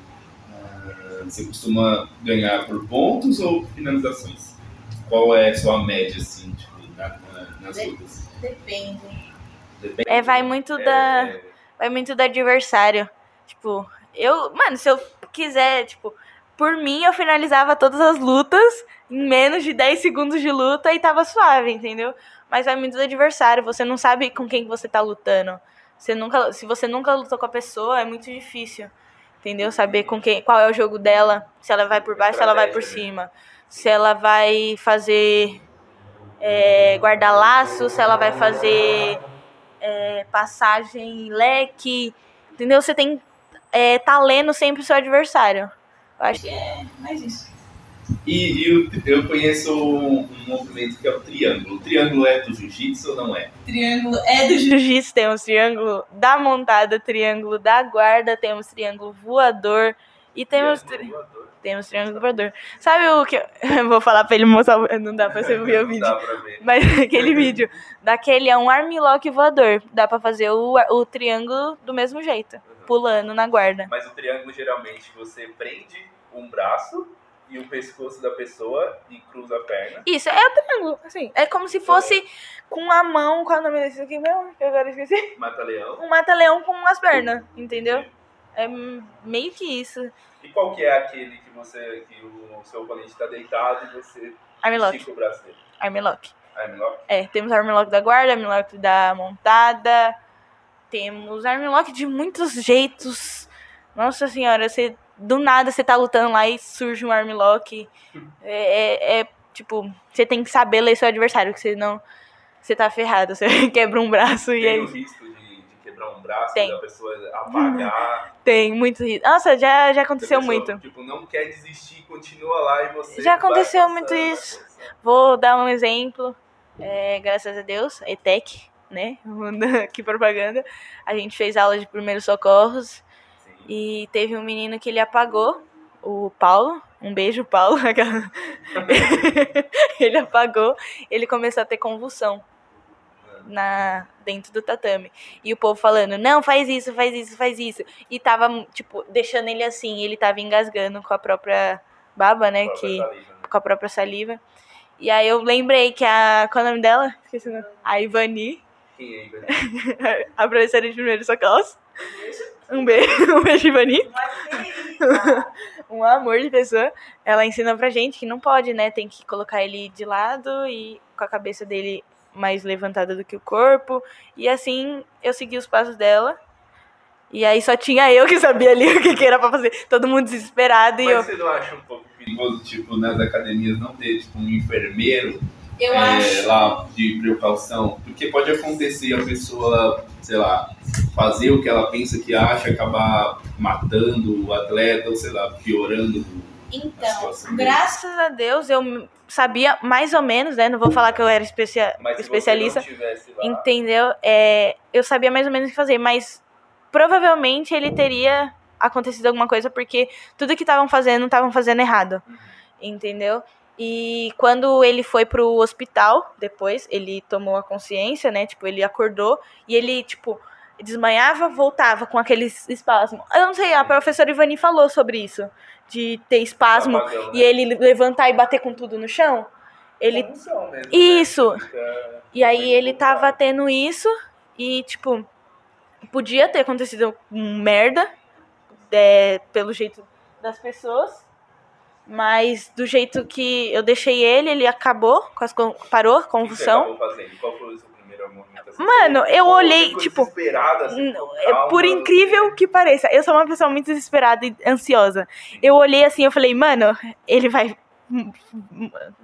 ah, você costuma ganhar por pontos ou finalizações? Qual é a sua média assim, tipo, na- na- nas De- lutas? Depende. Depende. É, vai muito É, da. é, Vai muito do adversário. Tipo, eu. Mano, se eu quiser, tipo. por mim, eu finalizava todas as lutas em menos de 10 segundos de luta e tava suave, entendeu? Mas vai muito do adversário, você não sabe com quem você tá lutando. Você nunca, se você nunca lutou com a pessoa, é muito difícil. Entendeu? Saber com quem, qual é o jogo dela, se ela vai por baixo, se ela vai por cima. Se ela vai fazer é, guarda-laço, se ela vai fazer é, passagem leque. Entendeu? Você tem é, tá lendo sempre o seu adversário. Eu acho que é mais isso. E eu, eu conheço um, um movimento que é o triângulo. O triângulo é do jiu-jitsu ou não é? Triângulo é do jiu-jitsu. Temos triângulo da montada, triângulo da guarda, temos triângulo voador e temos. Triângulo voador. Temos triângulo voador. Sabe o que. Eu <laughs> vou falar pra ele mostrar. Não dá pra você ver o vídeo. Dá pra ver. Mas <laughs> aquele vídeo. Daquele é um armlock voador. Dá pra fazer o, o triângulo do mesmo jeito. Uhum. Pulando na guarda. Mas o triângulo geralmente você prende um braço e o pescoço da pessoa e cruza a perna. Isso, é triângulo, assim. É como se fosse com a mão, qual é o nome desse aqui mesmo? Que agora esqueci. Mata-leão. Um mata-leão com as pernas, entendeu? É meio que isso. E qual que é aquele que você, que o seu oponente está deitado e você Armlock. estica o braço dele? Armlock. Armlock? É, temos Armlock da guarda, Armlock da montada, temos Armlock de muitos jeitos. Nossa senhora, você do nada você tá lutando lá e surge um armlock. É, é, é, tipo, você tem que saber ler seu adversário, que senão você tá ferrado, <laughs> você quebra um braço tem e aí. Tem o risco de, de, quebrar um braço tem. da pessoa apagar. <laughs> Tem, muito risco. Nossa, já, já aconteceu pessoa, muito. Tipo, não quer desistir, continua lá e você. Já aconteceu muito isso. Vou dar um exemplo. É, graças a Deus, ETEC, né? <laughs> que propaganda. A gente fez aula de primeiros socorros. E teve um menino que ele apagou, o Paulo. Um beijo, Paulo. <laughs> <laughs> ele apagou, ele começou a ter convulsão na dentro do tatame. E o povo falando: "Não, faz isso, faz isso, faz isso". E tava tipo deixando ele assim, ele tava engasgando com a própria baba, né, que saliva, né? com a própria saliva. E aí eu lembrei que a qual é o nome dela? Esqueci o nome. A Ivani. Quem é Ivani? <laughs> a professora de primeiro socorro. Um beijo, <laughs> um beijo, Ivani. <laughs> um amor de pessoa. Ela ensina pra gente que não pode, né? Tem que colocar ele de lado e com a cabeça dele mais levantada do que o corpo. E assim eu segui os passos dela. E aí só tinha eu que sabia ali <laughs> o que, que era pra fazer. Todo mundo desesperado. Mas e eu... você não acha um pouco perigoso, tipo, nas academias não ter tipo, um enfermeiro eu é, acho... lá de precaução? Porque pode acontecer a pessoa, sei lá, fazer o que ela pensa que acha, acabar matando o atleta, ou sei lá, piorando. Então, graças a Deus eu sabia mais ou menos, né? Não vou falar que eu era especia mas especialista. Lá... Entendeu? É, eu sabia mais ou menos o que fazer, mas provavelmente ele teria acontecido alguma coisa porque tudo que estavam fazendo estavam fazendo errado. Uhum. Entendeu? E quando ele foi pro hospital, depois, ele tomou a consciência, né? Tipo, ele acordou e ele, tipo, desmanhava, voltava com aqueles espasmos. Eu não sei, a professora Ivani falou sobre isso, de ter espasmo Apagão, né? e ele levantar e bater com tudo no chão. Ele mesmo, né? Isso. Né? E aí ele tava tendo isso e tipo podia ter acontecido merda é, pelo jeito das pessoas, mas do jeito que eu deixei ele, ele acabou, com as, parou a convulsão. Qual foi o seu Mano, eu olhei, tipo. Assim, calma, por incrível que pareça, eu sou uma pessoa muito desesperada e ansiosa. Eu olhei assim, eu falei, mano, ele vai.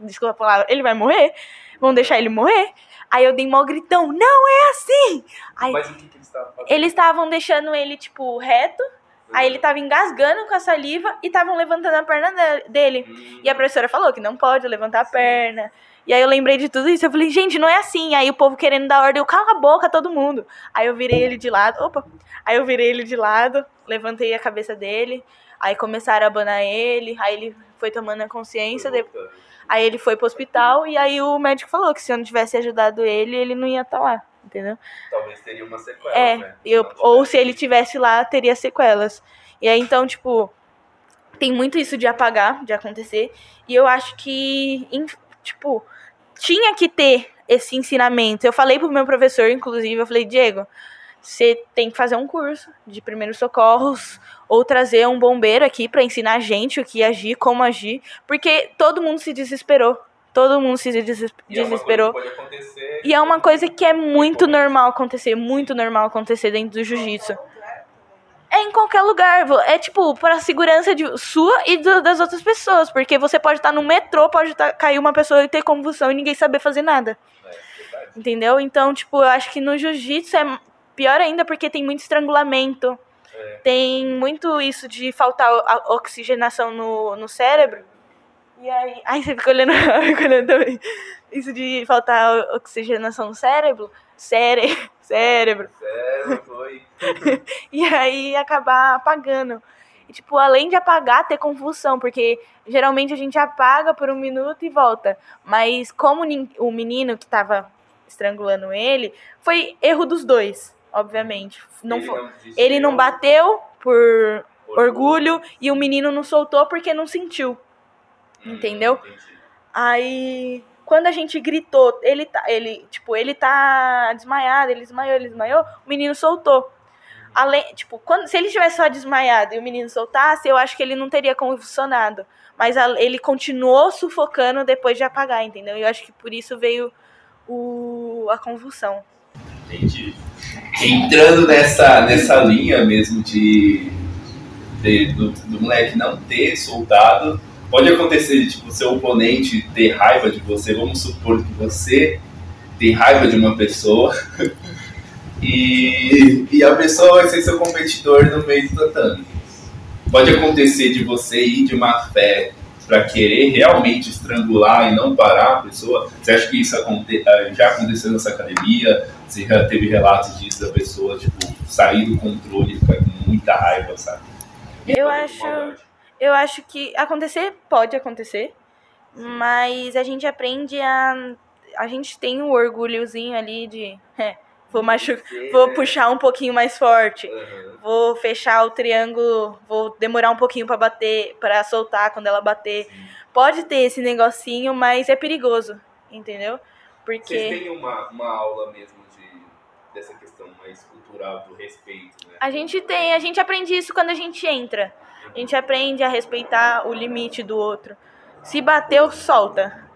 Desculpa a palavra, ele vai morrer? Vão deixar ele morrer? Aí eu dei mó gritão, não é assim! Aí, Mas o que, que eles estavam fazendo? Eles estavam deixando ele, tipo, reto. Aí ele tava engasgando com a saliva e estavam levantando a perna dele. Hum. E a professora falou que não pode levantar a perna. E aí eu lembrei de tudo isso. Eu falei, gente, não é assim. Aí o povo querendo dar ordem, eu cala a boca, todo mundo. Aí eu virei ele de lado. Opa! Aí eu virei ele de lado, levantei a cabeça dele. Aí começaram a abanar ele. Aí ele foi tomando a consciência. Depois... Aí ele foi pro hospital. E aí o médico falou que se eu não tivesse ajudado ele, ele não ia estar tá lá. Entendeu? Talvez teria uma sequela. É, né? eu, ou se ele tivesse lá, teria sequelas. E aí então, tipo, tem muito isso de apagar, de acontecer. E eu acho que, tipo, tinha que ter esse ensinamento. Eu falei pro meu professor, inclusive, eu falei, Diego, você tem que fazer um curso de primeiros socorros ou trazer um bombeiro aqui para ensinar a gente o que agir, como agir, porque todo mundo se desesperou. Todo mundo se des é desesperou. E é uma coisa que é muito normal acontecer, muito normal acontecer dentro do jiu-jitsu. É em qualquer lugar. É tipo, para segurança de sua e do- das outras pessoas. Porque você pode estar no metrô, pode tá- cair uma pessoa e ter convulsão e ninguém saber fazer nada. É, verdade. Entendeu? Então, tipo, eu acho que no jiu-jitsu é pior ainda porque tem muito estrangulamento. É. Tem muito isso de faltar oxigenação no, no cérebro. E aí. <laughs> Ai, você fica olhando, olhando também. Isso de faltar oxigenação no cérebro. Cére... <laughs> Cérebro. Sério, foi. <laughs> E aí acabar apagando. E, tipo, além de apagar, ter convulsão, porque geralmente a gente apaga por um minuto e volta. Mas como o menino que tava estrangulando ele, foi erro dos dois, obviamente. Não ele, não ele não bateu por orgulho e o menino não soltou porque não sentiu. Entendeu? entendi. Aí, quando a gente gritou, ele tá, ele, tipo, ele tá desmaiado, ele desmaiou, ele desmaiou, o menino soltou. Além, tipo, quando, se ele tivesse só desmaiado e o menino soltasse, eu acho que ele não teria convulsionado. Mas a- ele continuou sufocando depois de apagar, entendeu? E eu acho que por isso veio o, a convulsão. Entendi. Entrando nessa, nessa linha mesmo de, de- do, do moleque não ter soldado, pode acontecer de tipo, seu oponente ter raiva de você. Vamos supor que você tem raiva de uma pessoa <laughs> e, e a pessoa vai ser seu competidor no meio do tatame. Pode acontecer de você ir de má fé para querer realmente estrangular e não parar a pessoa. Você acha que isso aconte- ah, já aconteceu nessa academia? Você já teve relatos disso da pessoa, tipo, sair do controle e ficar com muita raiva, sabe? Eu acho-. Eu acho que acontecer pode acontecer, mas a gente aprende a. A gente tem um orgulhozinho ali de. <laughs> é, vou, machu... vou puxar um pouquinho mais forte. Aham. Vou fechar o triângulo, vou demorar um pouquinho pra bater, pra soltar quando ela bater. Pode ter esse negocinho, mas é perigoso, entendeu? Vocês Porque têm uma, uma aula mesmo de, dessa questão mais cultural do respeito, né? a gente tem, a gente aprende isso quando a gente entra. A gente aprende a respeitar o limite do outro. Se bateu, solta.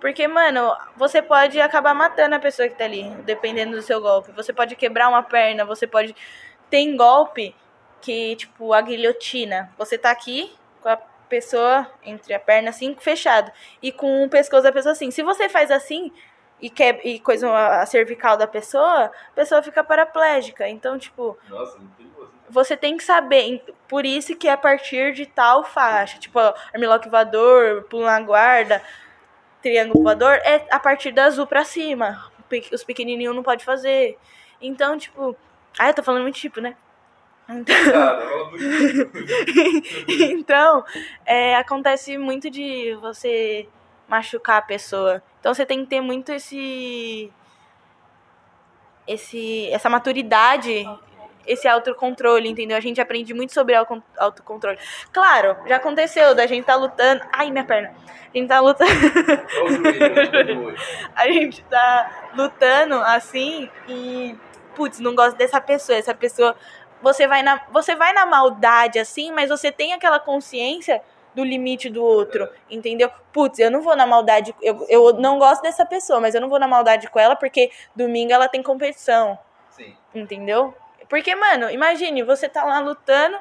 Porque, mano, você pode acabar matando a pessoa que tá ali, dependendo do seu golpe. Você pode quebrar uma perna, você pode. Tem golpe que, tipo, a guilhotina. Você tá aqui com a pessoa entre a perna assim, fechado. E com o pescoço da pessoa assim. Se você faz assim e, que... e coisa a cervical da pessoa, a pessoa fica paraplégica. Então, tipo, Nossa. Você tem que saber. Por isso que é a partir de tal faixa, tipo, armlock voador, pulo na guarda, triângulo voador, é a partir da azul pra cima. Os pequenininhos não pode fazer. Então, tipo. Ah, eu tô falando muito tipo, né? Então, Cara, fala bonito. então é, acontece muito de você machucar a pessoa. Então você tem que ter muito esse. esse essa maturidade esse autocontrole, entendeu? A gente aprende muito sobre auto- autocontrole. Claro, já aconteceu da gente tá lutando. Ai, minha perna. A gente tá lutando. Joelho. <laughs> a gente tá lutando assim e. Putz, não gosto dessa pessoa. Essa pessoa. Você vai, na, você vai na maldade assim, mas você tem aquela consciência do limite do outro, entendeu? Putz, eu não vou na maldade. Eu, eu não gosto dessa pessoa, mas eu não vou na maldade com ela porque domingo ela tem competição. Sim. Entendeu? Porque, mano, imagine, você tá lá lutando,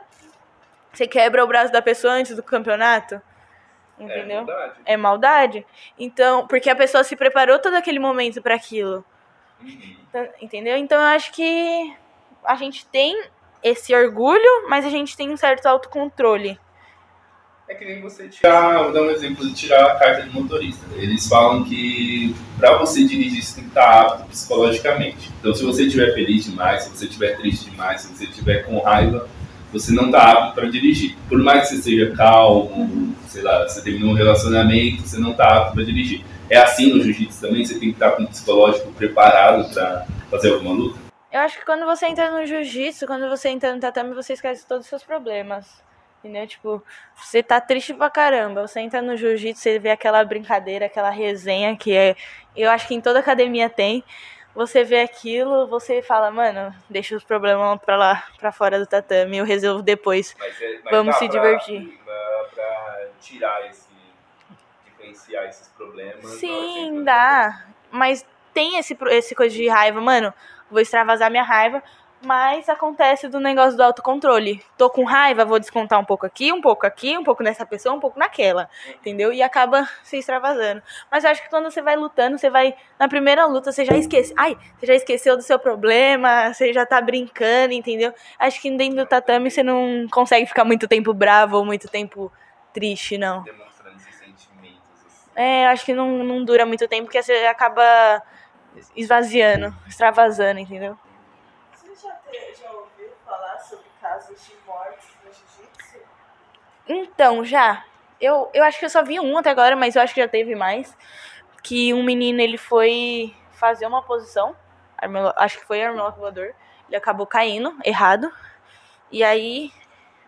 você quebra o braço da pessoa antes do campeonato. É Entendeu? verdade. É, maldade. Então, porque a pessoa se preparou todo aquele momento para aquilo. Uhum. Então, entendeu? Então eu acho que a gente tem esse orgulho, mas a gente tem um certo autocontrole. É que nem você tirar, vou dar um exemplo de tirar a carta de motorista. Eles falam que para você dirigir você tem que estar apto psicologicamente. Então se você estiver feliz demais, se você estiver triste demais, se você estiver com raiva, você não está apto para dirigir. Por mais que você seja calmo, sei lá, você terminou um relacionamento, você não está apto para dirigir. É assim no jiu-jitsu também, você tem que estar com o psicológico preparado para fazer alguma luta? Eu acho que quando você entra no jiu-jitsu, quando você entra no tatame, você esquece todos os seus problemas. Entendeu? Tipo, você tá triste pra caramba. Você entra no jiu-jitsu, você vê aquela brincadeira, aquela resenha que é. Eu acho que em toda academia tem. você vê aquilo, você fala, mano, deixa os problemas pra lá, pra fora do tatame, eu resolvo depois. Mas é- mas Vamos se pra- divertir. Dá pra tirar esse. diferenciar esses problemas. Sim, dá. Mas tem esse, esse coisa de raiva, mano. Vou extravasar minha raiva. Mas acontece do negócio do autocontrole. Tô com raiva, vou descontar um pouco aqui, um pouco aqui, um pouco nessa pessoa, um pouco naquela. Entendeu? E acaba se extravasando. Mas eu acho que quando você vai lutando, você vai. Na primeira luta, você já esquece. Ai, você já esqueceu do seu problema, você já tá brincando, entendeu? Acho que dentro do tatame você não consegue ficar muito tempo bravo ou muito tempo triste, não. Demonstrando esses sentimentos. assim. É, acho que não, não dura muito tempo, porque você acaba esvaziando, extravasando, entendeu? Já, te- já ouviu falar sobre casos de mortes no jiu-jitsu? Então, já. Eu, eu acho que eu só vi um até agora, mas eu acho que já teve mais. Que um menino, ele foi fazer uma posição, acho que foi armlock voador, ele acabou caindo, errado. E aí,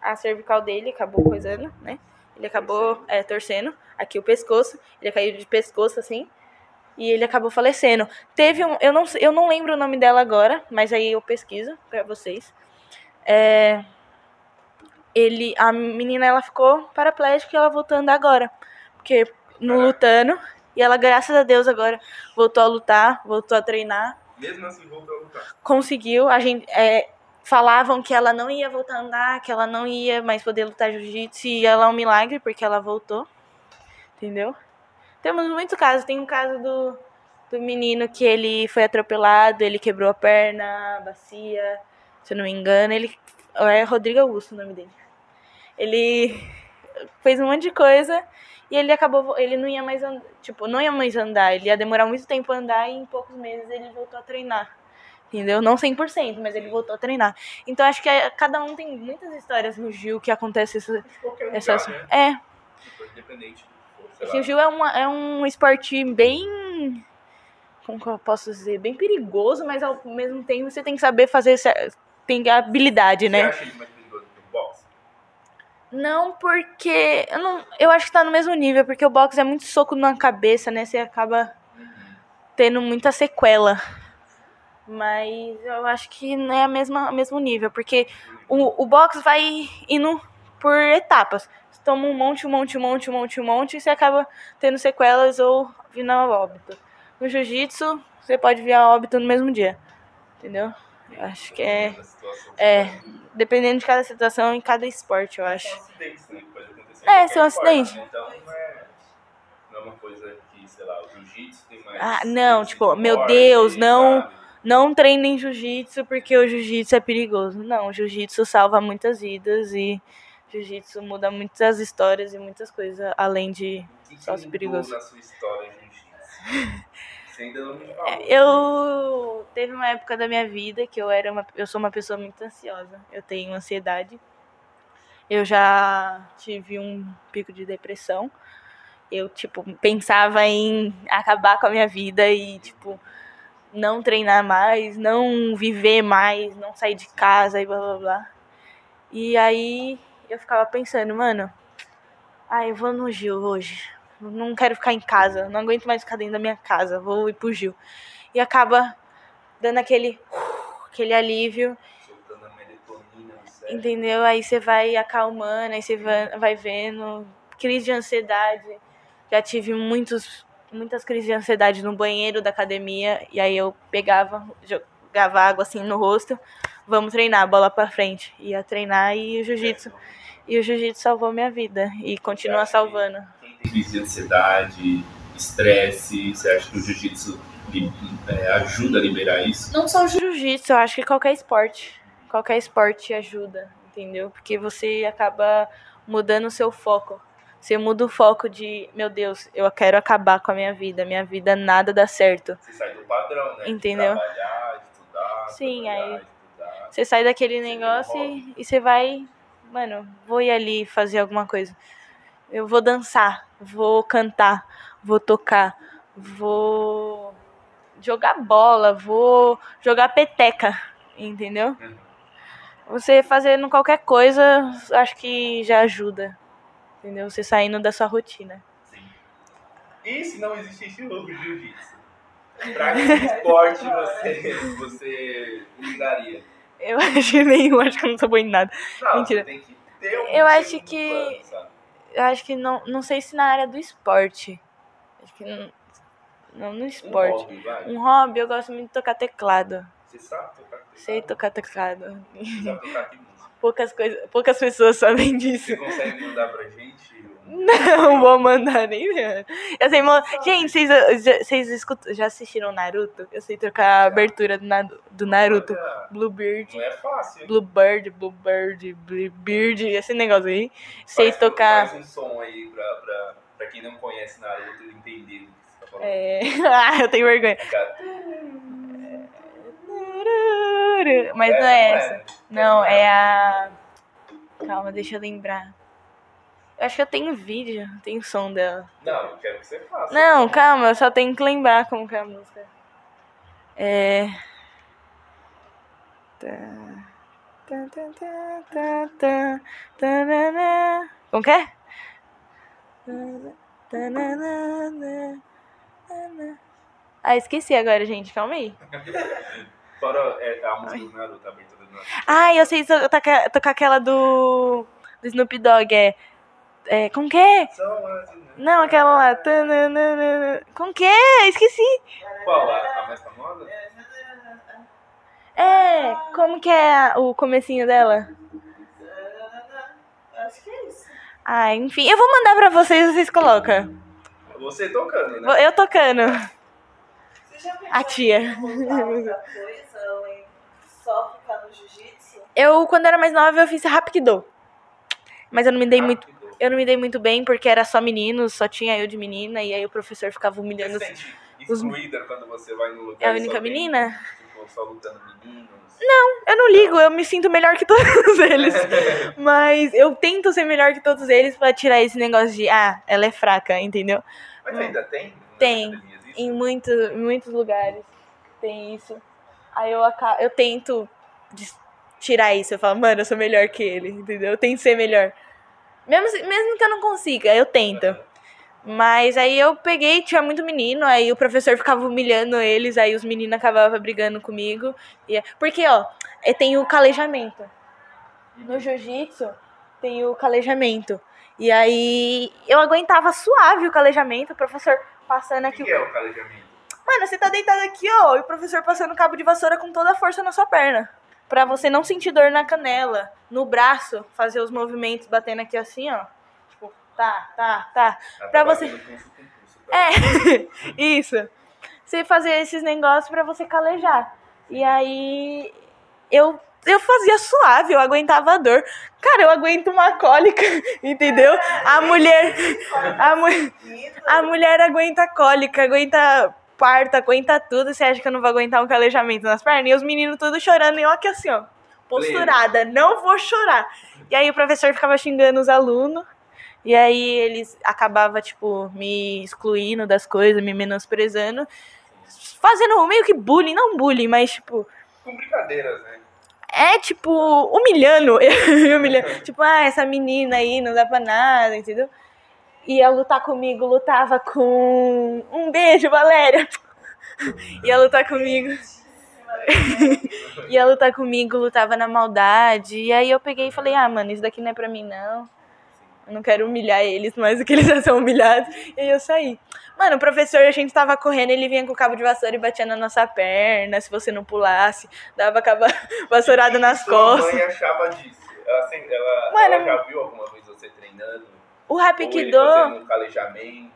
a cervical dele acabou coisando, né? Ele acabou é, torcendo aqui o pescoço, ele caiu de pescoço assim, e ele acabou falecendo. Teve um, eu não, eu não lembro o nome dela agora, mas aí eu pesquiso pra vocês. É, ele, a menina ela ficou paraplégica e ela voltou a andar agora, porque no Caraca. lutando e ela graças a Deus agora voltou a lutar, voltou a treinar, Mesmo assim, voltou a lutar. conseguiu. A gente é, falavam que ela não ia voltar a andar, que ela não ia mais poder lutar jiu-jitsu e ela é um milagre porque ela voltou. Entendeu? Temos muitos casos. Tem um caso do, do menino que ele foi atropelado, ele quebrou a perna, a bacia, se eu não me engano. Ele é Rodrigo Augusto o nome dele. Ele fez um monte de coisa e ele acabou, ele não ia mais andar, tipo, não ia mais andar, ele ia demorar muito tempo a andar e em poucos meses ele voltou a treinar. Entendeu? Não 100%, mas ele voltou a treinar. Então acho que é- cada um tem muitas histórias no Gil que acontece essa, qualquer lugar, essas né? é, Tipo, Independente. Gil é, uma, é um esporte bem. Como que eu posso dizer? Bem perigoso, mas ao mesmo tempo você tem que saber fazer. Tem habilidade, Você né? acha ele mais perigoso que o boxe? Não, porque. Eu, não, eu acho que tá no mesmo nível, porque o boxe é muito soco na cabeça, né? Você acaba tendo muita sequela. Mas eu acho que não é a mesma, o mesmo nível, porque o, o boxe vai indo por etapas. Toma um monte, um monte, um monte, um monte, um monte, e você acaba tendo sequelas ou vindo a óbito. No jiu-jitsu, você pode vir a óbito no mesmo dia. Entendeu? Eu acho que é. É, dependendo de cada situação em cada esporte, eu acho. Né? É, são esporte, acidentes. né? Então não é, não é uma coisa que, sei lá, o jiu-jitsu tem mais. Ah, não, tipo, meu Deus, não. sabe? Não treinem jiu-jitsu porque o jiu-jitsu é perigoso. Não, o jiu-jitsu salva muitas vidas e jiu-jitsu muda muitas histórias e muitas coisas, além de. Que, Só os mudou perigosos. na sua história jiu-jitsu? Você ainda não me falou. É, Eu teve uma época da minha vida que eu era uma, eu sou uma pessoa muito ansiosa. Eu tenho ansiedade. Eu já tive um pico de depressão. Eu tipo pensava em acabar com a minha vida e tipo não treinar mais, não viver mais, não sair de casa e blá blá blá. E aí eu ficava pensando, mano, ah, eu vou no Gil hoje. Não quero ficar em casa, não aguento mais ficar dentro da minha casa, vou ir pro Gil. E acaba dando aquele aquele alívio, entendeu? Aí você vai acalmando, aí você vai, vai vendo crise de ansiedade. Já tive muitos muitas crises de ansiedade no banheiro da academia e aí eu pegava, jogava água assim no rosto, vamos treinar, bola pra frente. Ia treinar e o jiu-jitsu e o jiu-jitsu salvou minha vida e continua salvando. Crise de ansiedade, estresse, você acha que o jiu-jitsu é, ajuda a liberar isso? Não só o jiu-jitsu, eu acho que qualquer esporte. Qualquer esporte ajuda, entendeu? Porque você acaba mudando o seu foco. Você muda o foco de, meu Deus, eu quero acabar com a minha vida. Minha vida nada dá certo. Você sai do padrão, né? De Entendeu? trabalhar, de estudar, Sim, trabalhar, aí-. Você sai daquele negócio e, e você vai, mano, vou ir ali fazer alguma coisa. Eu vou dançar, vou cantar, vou tocar, vou jogar bola, vou jogar peteca, entendeu? Você fazendo qualquer coisa, acho que já ajuda. Entendeu? Você saindo da sua rotina. Sim. E se não existisse o jiu-jitsu? Pra que esporte você, você ligaria? Eu <laughs> acho que nenhum, acho que eu não sou boa em nada. Não, Mentira. tem que ter um Eu acho que- plano? Eu acho que não, não sei se na área do esporte. Acho que não, não no Um esporte. hobby, vai. Um hobby, eu gosto muito de tocar teclado. Você sabe tocar teclado? Sei tocar teclado. Você sabe tocar que música? <laughs> Poucas, coisas, poucas pessoas sabem disso. Você consegue mandar pra gente? <laughs> Não vou mandar nem ver. Eu sei, mo- Gente, vocês, já- vocês escutam, já assistiram Naruto? Eu sei tocar a abertura do, Na- do Naruto. Olha, Bluebird. Não é fácil. Bluebird, Bluebird, Bluebird, esse negócio aí. Sei Faz- tocar. Faz um som aí pra, pra, pra quem não conhece Naruto entender o que você tá falando. É... <laughs> ah, eu tenho vergonha. Mas não é essa. né? Não, é a. Calma, deixa eu lembrar. Eu acho que eu tenho vídeo, tem som dela. Não, eu quero que você faça. Não, calma, eu só tenho que lembrar como que é a música. É. Tá. Tá, tá, tá, tá, tá. Como que é? Ah, esqueci agora, gente. Calma aí. <laughs> Fora é, a música do Naruto, a abertura do Naruto. Ah, eu sei to- tocar, tocar aquela do, do Snoop Dogg. É, é. São as- Não, aquela lá. Tananana. Que é? Esqueci. Qual? A, a mais famosa? É, como que é o comecinho dela? Acho que é isso. Ah, enfim, eu vou mandar pra vocês, vocês colocam. Você tocando, né? Eu tocando. Você já pensou A tia. só ficar no jiu-jitsu? Eu, quando era mais nova, eu fiz Rapkido. Mas eu não me dei muito. Eu não me dei muito bem porque era só meninos, só tinha eu de menina, e aí o professor ficava humilhando. Você se sente excluída quando você vai no lugar É a única menina? Tipo, só lutando meninos? Eu não ligo, eu me sinto melhor que <laughs> todos eles. <laughs> Mas eu tento ser melhor que todos eles pra tirar esse negócio de, ah, ela é fraca, entendeu? Mas ainda tem? Nas Tem. Em, muito, muitos lugares tem isso. Aí eu, eu tento tirar isso. Eu falo, mano, eu sou melhor que ele, entendeu? Eu tento ser melhor. Mesmo, mesmo que eu não consiga, eu tento. Mas aí eu peguei, tinha muito menino, aí o professor ficava humilhando eles, aí os meninos acabavam brigando comigo. E, porque, ó, é, tem o calejamento. No jiu-jitsu tem o calejamento. E aí eu aguentava suave o calejamento, o professor passando O aqui. que é o calejamento? Mano, você tá deitado aqui, ó, e o professor passando cabo de vassoura com toda a força na sua perna. Pra você não sentir dor na canela, no braço, fazer os movimentos batendo aqui assim, ó. Tipo, tá, tá, tá. Tá Pra você- com pulso, tá? É, <laughs> isso. Você fazer esses negócios pra você calejar. E aí eu eu fazia suave, eu aguentava a dor. Cara, eu aguento uma cólica, <laughs> entendeu? A mulher a, mu- a mulher aguenta cólica, aguenta parto, aguenta tudo. Você acha que eu não vou aguentar um calejamento nas pernas? E os meninos todos chorando e eu aqui assim, ó, posturada, não vou chorar. E aí o professor ficava xingando os alunos. E aí eles acabavam, tipo, me excluindo das coisas, me menosprezando. Fazendo meio que bullying, não bullying, mas tipo, Com brincadeiras, né? é tipo, humilhando. <laughs> humilhando. Tipo, ah, essa menina aí não dá pra nada, entendeu? Ia lutar comigo, lutava com. Um beijo, Valéria! Ia lutar comigo. <laughs> Ia lutar comigo, lutava na maldade. E aí eu peguei e falei, ah, mano, isso daqui não é pra mim, não. Eu não quero humilhar eles mais do que eles <laughs> já são humilhados. E aí eu saí. Mano, o professor, a gente tava correndo, ele vinha com o cabo de vassoura e batia na nossa perna, se você não pulasse, dava cabo <laughs> vassourada nas Sua costas. mãe achava disso. Ela, ela, Mano, ela já viu alguma vez você treinando? O Rapkido, um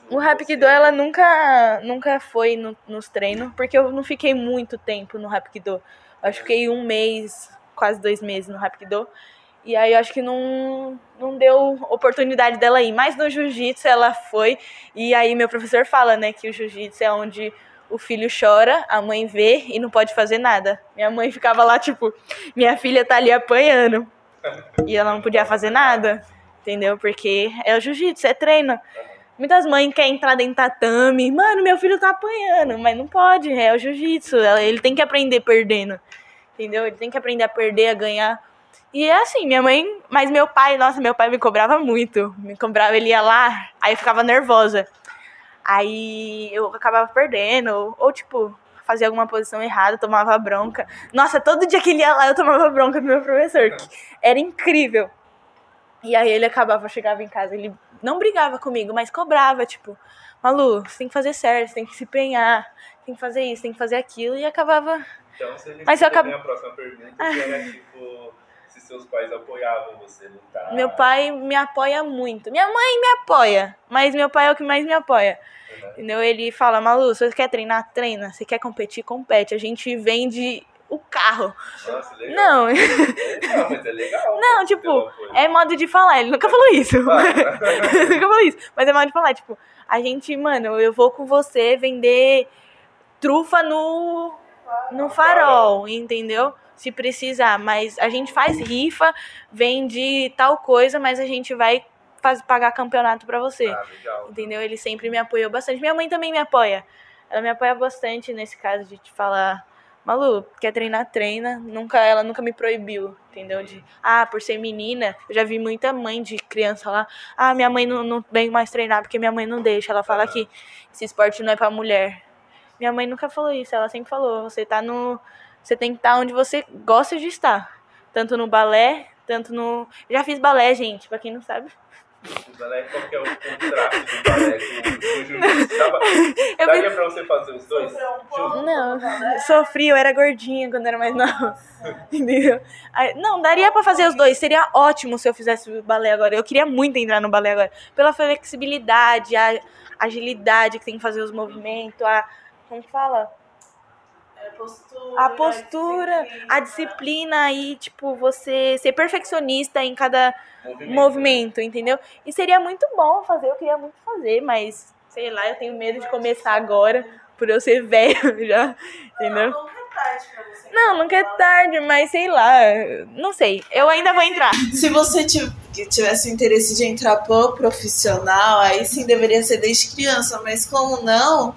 o Rapkido, ela nunca, nunca foi no- nos treinos, porque eu não fiquei muito tempo no Rapkido. Acho que fiquei um mês, quase dois meses no Rapkido. E aí eu acho que não, não deu oportunidade dela ir. Mas no jiu-jitsu ela foi. E aí meu professor fala, né, que o jiu-jitsu é onde o filho chora, a mãe vê e não pode fazer nada. Minha mãe ficava lá, tipo, minha filha tá ali apanhando. E ela não podia fazer nada. Entendeu? Porque é o jiu-jitsu, é treino. Muitas mães querem entrar dentro do tatame. Mano, meu filho tá apanhando. Mas não pode, é o jiu-jitsu. Ele tem que aprender perdendo. Entendeu? Ele tem que aprender a perder, a ganhar. E é assim, minha mãe. Mas meu pai, nossa, meu pai me cobrava muito. Me cobrava, ele ia lá, aí eu ficava nervosa. Aí eu acabava perdendo, ou tipo, fazia alguma posição errada, tomava bronca. Nossa, todo dia que ele ia lá eu tomava bronca do meu professor, que era incrível. E aí ele acabava, chegava em casa, ele não brigava comigo, mas cobrava, tipo, Malu, você tem que fazer certo, você tem que se empenhar, tem que fazer isso, tem que fazer aquilo, e acabava. Então você Mas eu acabo- a próxima pergunta, que era <laughs> tipo, se seus pais apoiavam você lutar. Meu pai me apoia muito. Minha mãe me apoia, mas meu pai é o que mais me apoia. Uhum. Entendeu? Ele fala, Malu, se você quer treinar, treina. Se quer competir, compete. A gente vende o carro. Nossa, legal. Não, Não, mas é legal. Não, tipo, é modo de falar. Ele nunca falou isso. Ah, <laughs> nunca falou isso. Mas é modo de falar, tipo, a gente, mano, eu vou com você vender trufa no, no farol, entendeu? Se precisar. Mas a gente faz rifa, vende tal coisa, mas a gente vai faz, pagar campeonato pra você. ah, legal. Entendeu? Ele sempre me apoiou bastante. Minha mãe também me apoia. Ela me apoia bastante nesse caso de te falar, Malu, quer treinar, treina. Nunca, ela nunca me proibiu, entendeu? De, ah, por ser menina, eu já vi muita mãe de criança lá. Ah, minha mãe não, não vem mais treinar porque minha mãe não deixa. Ela fala que esse esporte não é pra mulher. Minha mãe nunca falou isso, ela sempre falou, você tá no. Você tem que estar onde você gosta de estar. Tanto no balé, tanto no. Já fiz balé, gente, pra quem não sabe. O balé, qual que é o contraste do balé com, o <laughs> Daria pra você fazer os dois? juntos? Não, <laughs> sofri, eu era gordinha quando era mais nova. <laughs> Entendeu? Não, daria pra fazer os dois. Seria ótimo se eu fizesse o balé agora. Eu queria muito entrar no balé agora. Pela flexibilidade, a agilidade que tem que fazer os movimentos, a. Como que fala? É postura, A postura, a disciplina e, tipo, você ser perfeccionista em cada Movimento. movimento, entendeu? E seria muito bom fazer, eu queria muito fazer, mas sei lá, eu tenho medo de começar agora, por eu ser <laughs> velho já, entendeu? Não, nunca é tarde pra você. Não, nunca é tarde, mas sei lá, não sei. Eu ainda vou entrar. Se você tivesse interesse de entrar pro profissional, aí sim deveria ser desde criança, mas como não,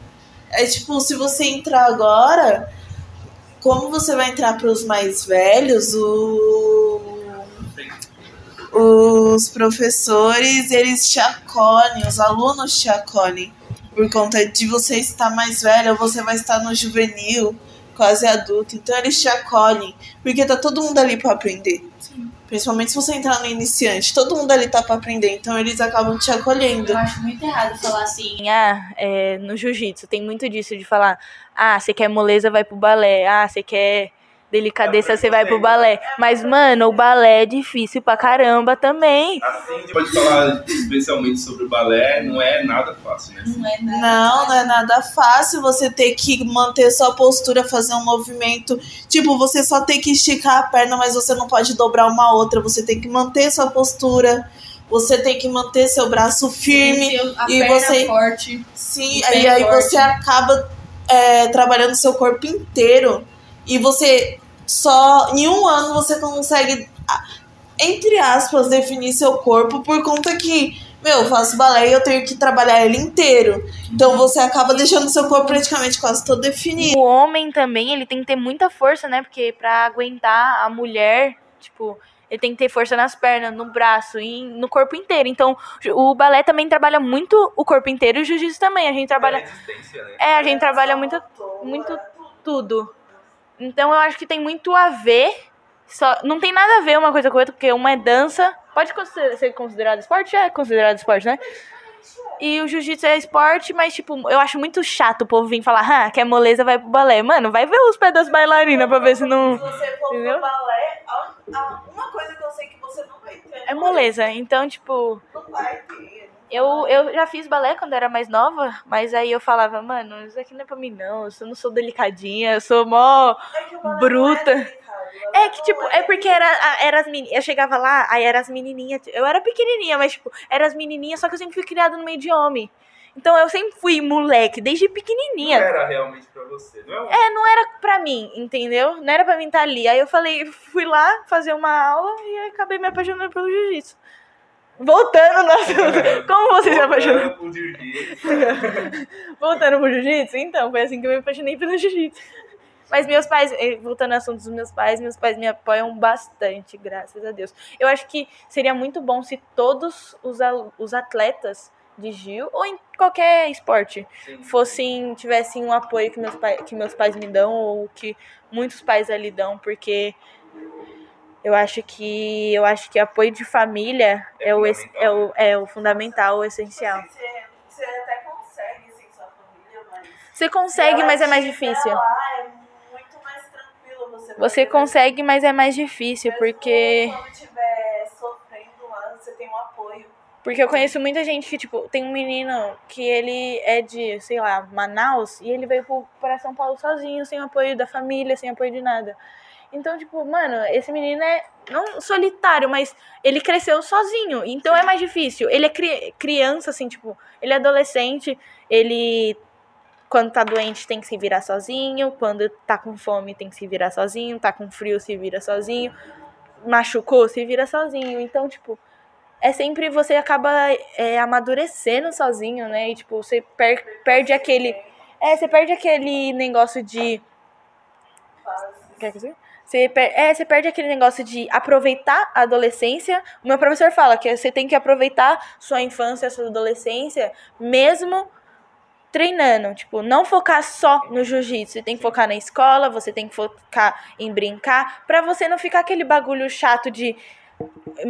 é tipo, se você entrar agora, como você vai entrar pros mais velhos, o os professores, eles te acolhem, os alunos te acolhem. Por conta de você estar mais velho, você vai estar no juvenil, quase adulto. Então eles te acolhem. Porque tá todo mundo ali para aprender. Principalmente se você entrar no iniciante, todo mundo ali tá para aprender. Então eles acabam te acolhendo. Eu acho muito errado falar assim. Ah, é, no jiu-jitsu tem muito disso de falar, ah, você quer moleza, vai pro balé. Ah, você quer delicadeza, você vai pro balé. Mas, mano, o balé é difícil pra caramba também. Assim, pode falar especialmente sobre o balé, não é nada fácil, né? Não é nada. Não, não é nada fácil você ter que manter sua postura, fazer um movimento. Tipo, você só tem que esticar a perna, mas você não pode dobrar uma outra. Você tem que manter sua postura. Você tem que manter seu braço firme. A e perna você- forte. Sim, e aí forte. você acaba é, trabalhando seu corpo inteiro. E você só em um ano você consegue, entre aspas, definir seu corpo por conta que, meu, eu faço balé e eu tenho que trabalhar ele inteiro. Então você acaba deixando seu corpo praticamente quase todo definido. O homem também, ele tem que ter muita força, né? Porque pra aguentar a mulher, tipo, ele tem que ter força nas pernas, no braço e no corpo inteiro. Então, o balé também trabalha muito o corpo inteiro e o jiu-jitsu também. A gente trabalha. resistência, né? É, a gente trabalha muito, muito tudo. Então eu acho que tem muito a ver. Só, não tem nada a ver uma coisa com a outra, porque uma é dança. Pode ser considerado esporte? É considerado esporte, né? E o jiu-jitsu é esporte, mas, tipo, eu acho muito chato o povo vir falar, ah, quer moleza, vai pro balé. Mano, vai ver os pés das bailarinas pra ver se não. Se você for Entendeu? pro balé, a- a- uma coisa que eu sei que você não vai ter. É moleza. Então, tipo, Não vai ter. Eu, eu já fiz balé quando era mais nova, mas aí eu falava, mano, isso aqui não é pra mim, não. Eu não sou delicadinha, eu sou mó. É balé Bruta. não é É que, tipo, não é porque era, era as menininhas. Eu chegava lá, aí eram as menininhas. Eu era pequenininha, mas, tipo, eram as menininhas, só que eu sempre fui criada no meio de homem. Então eu sempre fui moleque, desde Não pequenininha. era realmente pra você, não é? um- É, não era pra mim, entendeu? Não era pra mim estar ali. Aí eu falei, fui lá fazer uma aula e acabei me apaixonando pelo jiu-jitsu. Voltando no assunto. <laughs> Como você se apaixonou? Voltando pro. <laughs> Voltando pro jiu-jitsu? Então, foi assim que eu me apaixonei pelo jiu-jitsu. Mas meus pais, eh, voltando ao assunto dos meus pais, meus pais me apoiam bastante, graças a Deus. Eu acho que seria muito bom se todos os, os atletas de Gil, ou em qualquer esporte, Sim. fossem, tivessem um apoio que meus, pai, que meus pais me dão, ou que muitos pais ali dão, porque eu acho que eu acho que apoio de família É é, o, es- fundamental, é, o, é o fundamental, o essencial. Você, você até consegue, assim, sua família, mas... Você consegue, se mas é mais difícil. Lá, é muito mais tranquilo você Você consegue, mas é mais difícil, Mesmo porque quando estiver sofrendo lá, você tem um apoio. porque eu conheço muita gente que tipo, tem um menino que ele é de, sei lá, Manaus e ele veio pro- pra São Paulo sozinho, sem apoio da família, sem apoio de nada. Então, tipo, mano, esse menino é não solitário, mas ele cresceu sozinho. Então é mais difícil. Ele é cri- criança, assim, tipo, ele é adolescente, ele. Quando tá doente tem que se virar sozinho. Quando tá com fome tem que se virar sozinho. Tá com frio se vira sozinho. Machucou, se vira sozinho. Então, tipo, é sempre você acaba é, amadurecendo sozinho, né? E, tipo, você per- perde aquele. É, você perde aquele negócio de. Quer dizer? Você, per- é, você perde aquele negócio de aproveitar a adolescência. O meu professor fala que você tem que aproveitar sua infância, sua adolescência, mesmo treinando. Tipo, não focar só no jiu-jitsu. Você tem que focar na escola, você tem que focar em brincar, pra você não ficar aquele bagulho chato de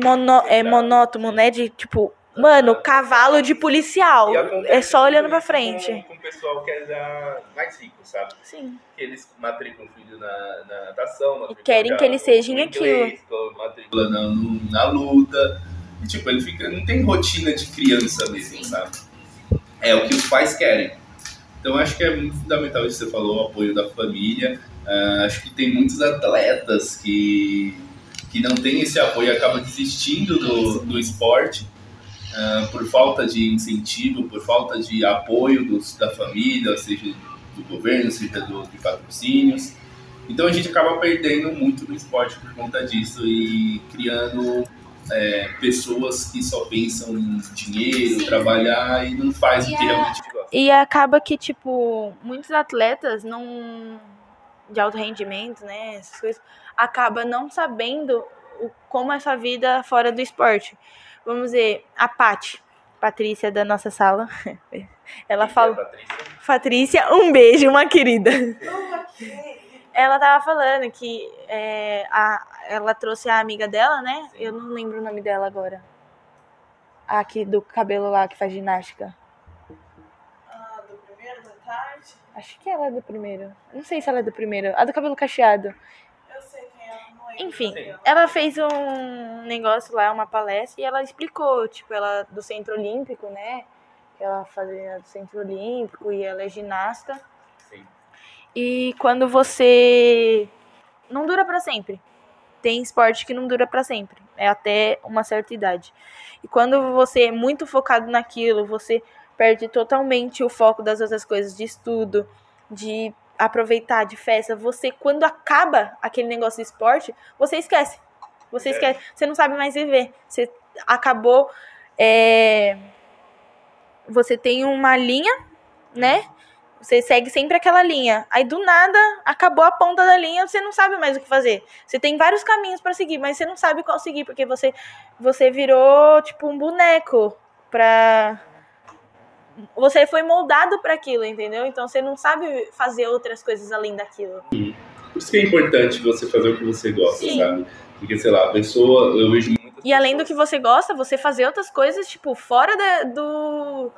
mono, é, monótono, né? De tipo, mano, cavalo de policial. E É só olhando pra frente. Com, com o pessoal que é já mais rico, sabe? Sim. Que eles matriculam o filho na, na natação, matriculam querem que ele seja em inglês, Matricula na, na luta. E, tipo, ele fica. Não tem rotina de criança mesmo, sabe? É o que os pais querem. Então acho que é muito fundamental isso que você falou, o apoio da família. Ah, acho que tem muitos atletas que, que não têm esse apoio e acabam desistindo do, do esporte ah, por falta de incentivo, por falta de apoio dos, da família, seja do governo, seja do, de patrocínios. Então a gente acaba perdendo muito no esporte por conta disso e criando é, pessoas que só pensam em dinheiro, Sim. trabalhar e não faz o E que a- realmente gosta. E acaba que, tipo, muitos atletas não. de alto rendimento, né? Essas coisas, acaba não sabendo o, como é essa vida fora do esporte. Vamos dizer, a Paty, Patrícia da nossa sala. <laughs> Ela Quem que é, falou. Patrícia? Patrícia, um beijo, uma querida. Ela tava falando que é, a, ela trouxe a amiga dela, né? Eu não lembro o nome dela agora. A Aqui do cabelo lá que faz ginástica. Ah, do primeiro da tarde? Acho que ela é do primeiro. Não sei se ela é do primeiro. A do cabelo cacheado. Eu sei quem é, não lembro Enfim, ela fez um negócio lá, uma palestra, e ela explicou, tipo, ela do Centro Olímpico, né? Que ela fazia do Centro Olímpico e ela é ginasta. Sim. E quando você. Não dura pra sempre. Tem esporte que não dura pra sempre. É até uma certa idade. E quando você é muito focado naquilo, você perde totalmente o foco das outras coisas, de estudo, de aproveitar, de festa. Você, quando acaba aquele negócio de esporte, você esquece. Você É. esquece. Você não sabe mais viver. Você acabou. é, Você tem uma linha, né? Você segue sempre aquela linha. Aí do nada acabou a ponta da linha, você não sabe mais o que fazer. Você tem vários caminhos pra seguir, mas você não sabe qual seguir porque você você virou tipo um boneco pra você foi moldado pra aquilo, entendeu? Então você não sabe fazer outras coisas além daquilo. Por isso que é importante você fazer o que você gosta, Sim. sabe? Porque, sei lá, a pessoa, eu vejo muitas E além do que você gosta, você fazer outras coisas, tipo, fora da, do,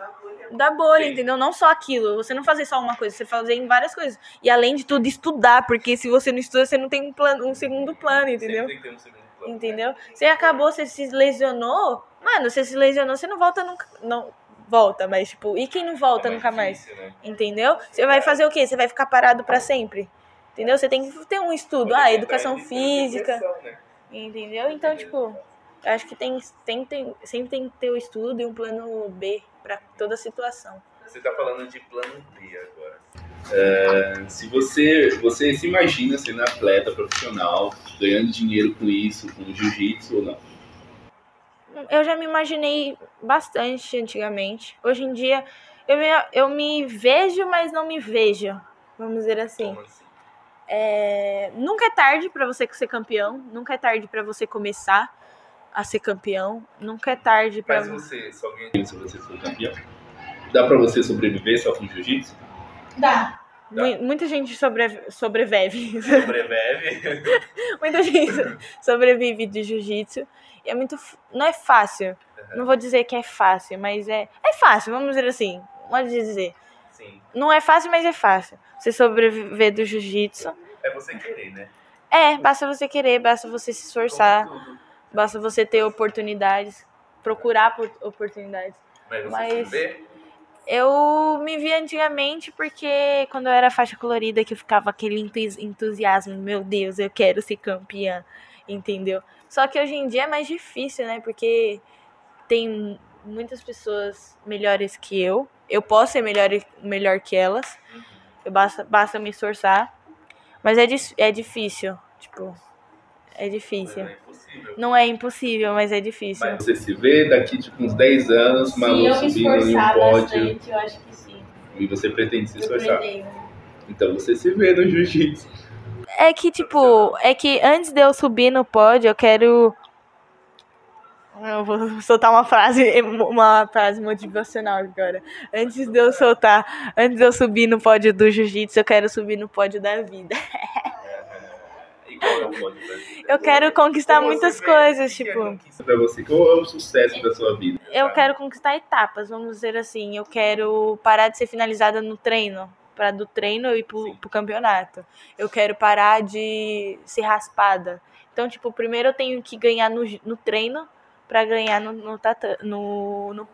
Da bolha. Sim. entendeu? Não só aquilo. Você não fazer só uma coisa, você fazer em várias coisas. E além de tudo, estudar, porque se você não estuda, você não tem um, plano, um segundo plano, entendeu? Sempre tem que ter um segundo plano, Entendeu? né? Você acabou, você se lesionou. Mano, você se lesionou, você não volta nunca. Não volta, mas tipo, e quem não volta É nunca mais? difícil, né? Entendeu? Você vai fazer o quê? Você vai ficar parado pra sempre? Entendeu? Você tem que ter um estudo. Ah, educação física. né? Entendeu? Então, tipo, acho que tem, tem, tem, sempre tem que ter o estudo e um plano B pra toda situação. Você tá falando de plano B agora. É, se você, você se imagina sendo atleta profissional, ganhando dinheiro com isso, com jiu-jitsu ou não? Eu já me imaginei bastante antigamente. Hoje em dia, eu me, eu me vejo, mas não me vejo. Vamos dizer assim. Assim? É, nunca é tarde pra você ser campeão, nunca é tarde pra você começar. a ser campeão. Nunca é tarde pra. Mas você só ganha se você for campeão? Dá pra você sobreviver só com jiu-jitsu? Dá. Mu- Muita gente sobre, sobrevive. Sobrevive. <laughs> Muita gente sobrevive de jiu-jitsu. É muito. Não é fácil. Não vou dizer que é fácil, mas é. É fácil, vamos dizer assim. Pode dizer. Sim. Não é fácil, mas é fácil. Você sobreviver do jiu-jitsu. É você querer, né? É, basta você querer, basta você se esforçar, basta você ter oportunidades, procurar por oportunidades. Mas você Mas- se vê? Eu me vi antigamente porque quando eu era faixa colorida que eu ficava aquele entus- entusiasmo, meu Deus, eu quero ser campeã, entendeu? Só que hoje em dia é mais difícil, né? Porque tem muitas pessoas melhores que eu. Eu posso ser melhor, melhor que elas. Eu basta, basta me esforçar. Mas é, é difícil, tipo, é difícil. é impossível. Não é impossível, mas é difícil. Mas você se vê daqui tipo uns 10 anos, me subindo em um esforçar pódio bastante, eu acho que sim. e você pretende se Eu esforçar. pretendo. Então você se vê no jiu-jitsu. É que, tipo, é que antes de eu subir no pódio, eu quero. Eu vou soltar uma frase, uma frase motivacional agora. Antes de eu soltar, antes de eu subir no pódio do jiu-jitsu, eu quero subir no pódio da vida. Eu quero conquistar Como muitas coisas, tipo, pra você? Qual é o sucesso da sua vida? eu quero conquistar etapas, vamos dizer assim. Eu quero parar de ser finalizada no treino, para do treino eu ir pro, Sim. pro campeonato. Eu quero parar de ser raspada. Então, tipo, primeiro eu tenho que ganhar no, no treino para ganhar no, no, no, no,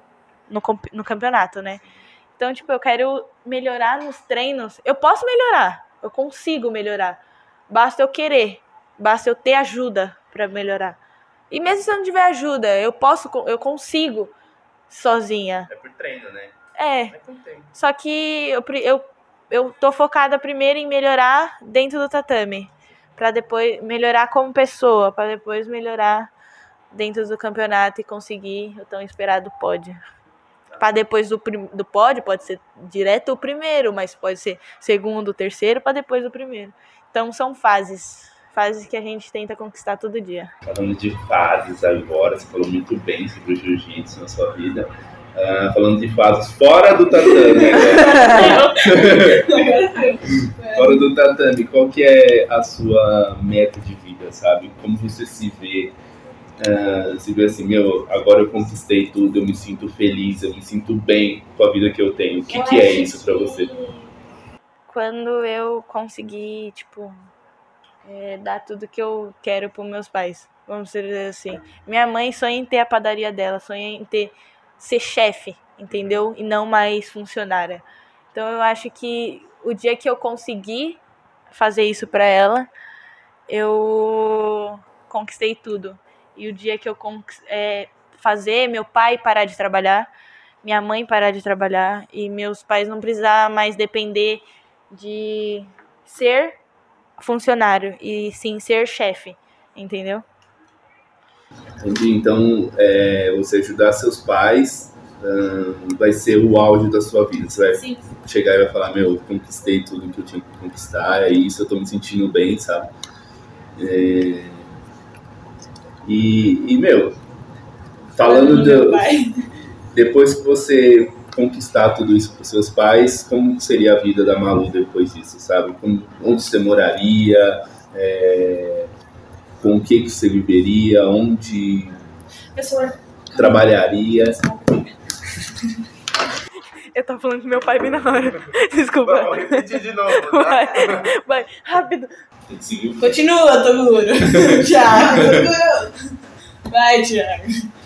no, no campeonato, né? Então, tipo, eu quero melhorar nos treinos. Eu posso melhorar, eu consigo melhorar. Basta eu querer, basta eu ter ajuda para melhorar. E mesmo se eu não tiver ajuda, eu posso, eu consigo sozinha. É por treino, né? É, tem. só que eu, eu, eu tô focada primeiro em melhorar dentro do tatame. Pra depois melhorar como pessoa, pra depois melhorar dentro do campeonato e conseguir o tão esperado pódio. Pra depois do, do pódio, pode ser direto o primeiro, mas pode ser segundo, terceiro, pra depois do primeiro. Então são fases. Fases que a gente tenta conquistar todo dia. Falando de fases agora, você falou muito bem sobre o jiu-jitsu na sua vida. Ah, falando de fases fora do tatame agora. <laughs> fora do tatame, qual que é a sua meta de vida, sabe? Como você se vê? ah, se vê assim, meu, agora eu conquistei tudo, eu me sinto feliz, eu me sinto bem com a vida que eu tenho. O que, que é isso pra que- você? quando eu conseguir, tipo, é, dar tudo que eu quero pros meus pais. Vamos dizer assim. Minha mãe sonha em ter a padaria dela, sonha em ter ser chefe, entendeu? E não mais funcionária. Então eu acho que o dia que eu conseguir fazer isso pra ela, eu conquistei tudo. E o dia que eu é, fazer meu pai parar de trabalhar, minha mãe parar de trabalhar e meus pais não precisar mais depender de ser funcionário e sim ser chefe, entendeu? Entendi. Então, é, você ajudar seus pais vai ser o auge da sua vida. Você vai Sim. chegar e vai falar, meu, eu conquistei tudo que eu tinha que conquistar, é isso, eu tô me sentindo bem, sabe? É, E, e, meu, falando do, <laughs> depois que você conquistar tudo isso para seus pais, como seria a vida da Malu depois disso, sabe? Como, onde você moraria, é, com o que, que você viveria, onde Pessoa, trabalharia. Eu tava falando com meu pai bem na hora. <laughs> Desculpa. repetir de novo, Vai, vai, rápido. Continua, Toguro. <laughs> Thiago, Toguro. Vai, Thiago.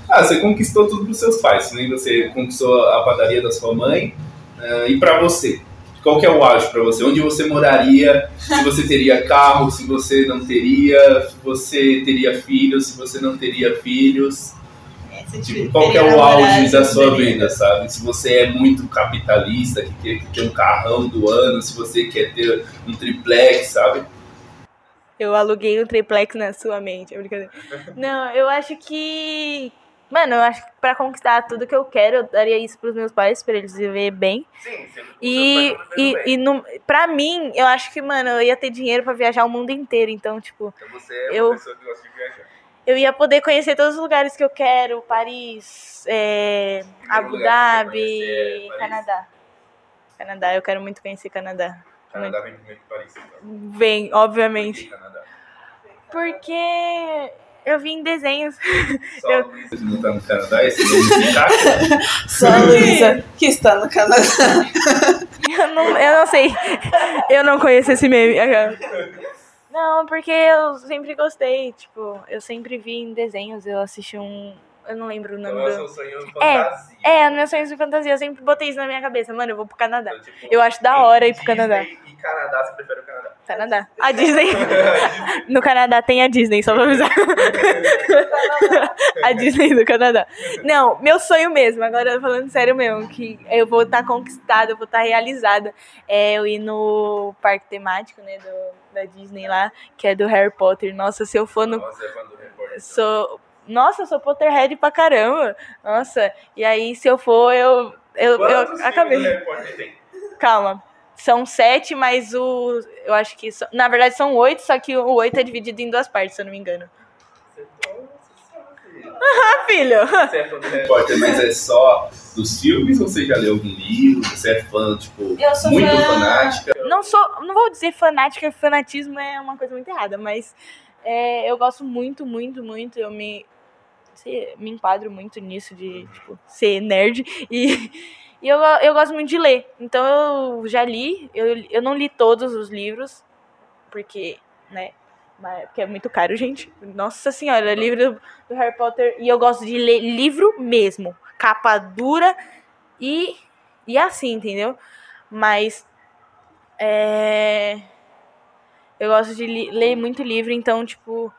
Ah, você conquistou tudo pros seus pais, né? Você conquistou a padaria da sua mãe. ah, e pra você? Qual que é o auge pra você? Onde você moraria? Se você teria carro, se você não teria, se você teria filhos, se você não teria filhos. Essa Tipo, qual que é o auge da sua vida, sabe? Se você é muito capitalista, que quer ter um carrão do ano, se você quer ter um triplex, sabe? Eu aluguei um triplex na sua mente, é brincadeira. <laughs> Não, eu acho que. Mano, eu acho que pra conquistar tudo que eu quero, eu daria isso pros meus pais, pra eles viver bem. Sim, E, e, e no, pra mim, eu acho que, mano, eu ia ter dinheiro pra viajar o mundo inteiro. Então, tipo, Então você é Eu- pessoa que gosta de viajar. eu ia poder conhecer todos os lugares que eu quero, Paris, é, Abu Dhabi, é Paris? Canadá. Canadá, eu quero muito conhecer Canadá. Canadá vem primeiro que Paris. Então. Vem, obviamente. Porque eu vi em desenhos. Só Eu- a Luísa que não tá no Canadá, esse nome. <laughs> Só a Luísa, que está no Canadá. Eu não, eu não sei. Eu não conheço esse meme. Não, porque eu sempre gostei. Tipo, eu sempre vi em desenhos. Eu assisti um. Eu não lembro o nome Então é o do. seu sonho É, fantasia. É, meus sonhos de fantasia. Eu sempre botei isso na minha cabeça. Mano, eu vou pro Canadá. Então, tipo, Eu acho da hora ir pro Disney Canadá. E Canadá, você prefere o Canadá? Canadá. A Disney. <laughs> No Canadá tem a Disney, só pra avisar. a Disney do Canadá. Não, meu sonho mesmo, agora falando sério mesmo, que eu vou estar conquistada, eu vou estar realizada. É eu ir no parque temático, né, do, da Disney lá, que é do Harry Potter. Nossa, se eu for no. Nossa, é fã do repórter. Sou. Nossa, eu sou Potterhead pra caramba. Nossa, e aí se eu for, eu. Eu, Quantos eu acabei. Calma. São sete, mas o. Eu acho que. são- na verdade, são oito, só que o oito é dividido em duas partes, se eu não me engano. Você você sabe. Ah, filho! Você é fã do Harry Potter, mas é só dos filmes ou você já leu algum livro? Você é fã, tipo, Eu sou muito fã. fanática? Não sou. Não vou dizer fanática, fanatismo é uma coisa muito errada, mas é, eu gosto muito, muito, muito. Eu me. Sei, me enquadro muito nisso de tipo, ser nerd. E, <laughs> e eu, eu gosto muito de ler. Então eu já li. Eu, eu não li todos os livros, porque, né? mas- Porque é muito caro, gente. Nossa senhora, livro do Harry Potter. E eu gosto de ler livro mesmo. Capa dura e, e assim, entendeu? Mas. É, eu gosto de li- ler muito livro, então, tipo.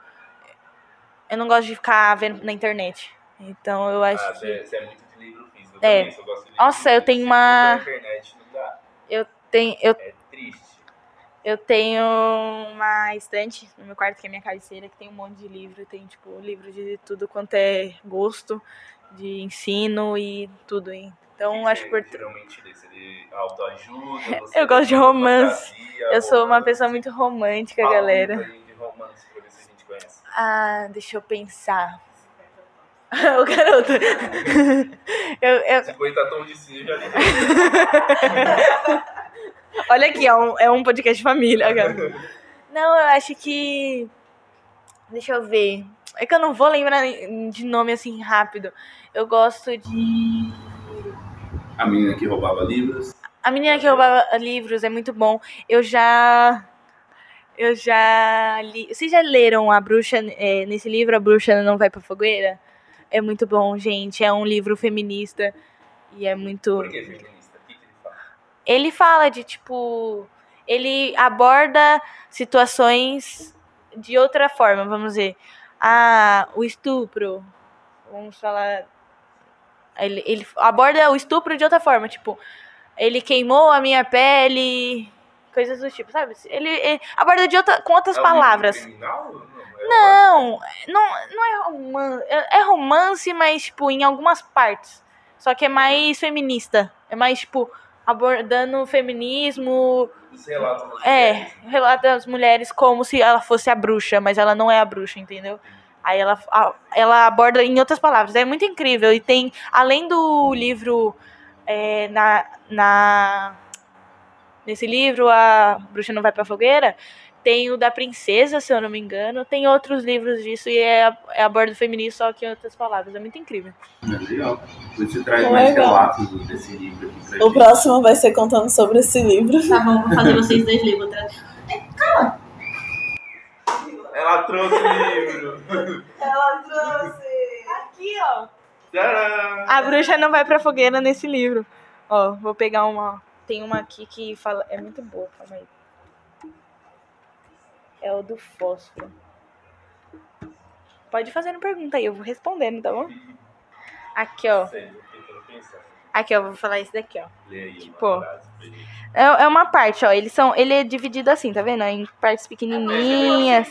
Eu não gosto de ficar vendo na internet. Então eu acho Ah, que. você, é muito de livro físico. Eu É. também só gosto de livro Nossa, eu tenho uma- Na internet não dá. Tem, eu, É triste. eu tenho uma estante no meu quarto, que é minha cabeceira, que tem um monte de livro. Tem, tipo, livro de tudo quanto é gosto, de ensino e tudo. hein. Então, acho por. geralmente lê? Você lê autoajuda? <laughs> Eu gosto de romance. fantasia, Eu sou uma pessoa muito romântica, galera. de romance conhece. Ah, deixa eu pensar. <laughs> o garoto. <laughs> eu, eu, 50 tons de cinza eu já li. <laughs> olha aqui, é um, é um podcast de família. cara. Não, eu acho que. Deixa eu ver. É que eu não vou lembrar de nome assim rápido. Eu gosto de. A menina que roubava livros. A menina que roubava livros é muito bom. Eu já. Eu já li. Vocês já leram a bruxa. é, nesse livro, A Bruxa Não Vai Pra Fogueira? É muito bom, gente. É um livro feminista. E é muito. Por que feminista? O que, ele fala? Ele fala de tipo. Ele aborda situações de outra forma, vamos dizer. Ah, o estupro. Vamos falar. Ele, ele aborda o estupro de outra forma, tipo, ele queimou a minha pele, coisas do tipo, sabe? Ele, ele aborda de outra, com outras É palavras. criminal? Não, é Não, não, não é romance. É é romance, mas, tipo, em algumas partes. Só que é mais feminista. É mais, tipo, abordando o feminismo. Das É, mulheres. relata das mulheres como se ela fosse a bruxa, mas ela não é a bruxa, entendeu? Aí ela, ela aborda em outras palavras. É muito incrível. E tem, além do livro é, na, na. Nesse livro, A Bruxa Não Vai Pra Fogueira, tem o da Princesa, se eu não me engano. Tem outros livros disso e é, é aborda o feminismo, só que em outras palavras. É muito incrível. É legal. Você traz Legal. mais relatos desse livro aqui O gente. próximo vai ser contando sobre esse livro. Tá bom, vou fazer <laughs> vocês dois. Vou trazer. Ela trouxe o livro. Ela trouxe. Aqui, ó. Tcharam! A bruxa não vai pra fogueira nesse livro. Ó, vou pegar uma. Tem uma aqui que fala. É muito boa, calma aí. É o do fósforo. Pode fazer uma pergunta aí, eu vou respondendo, tá bom? Aqui, ó. Aqui, ó, vou falar isso daqui, ó. Aí Tipo. É, é uma parte, ó. Eles são, ele é dividido assim, tá vendo? Em partes pequenininhas.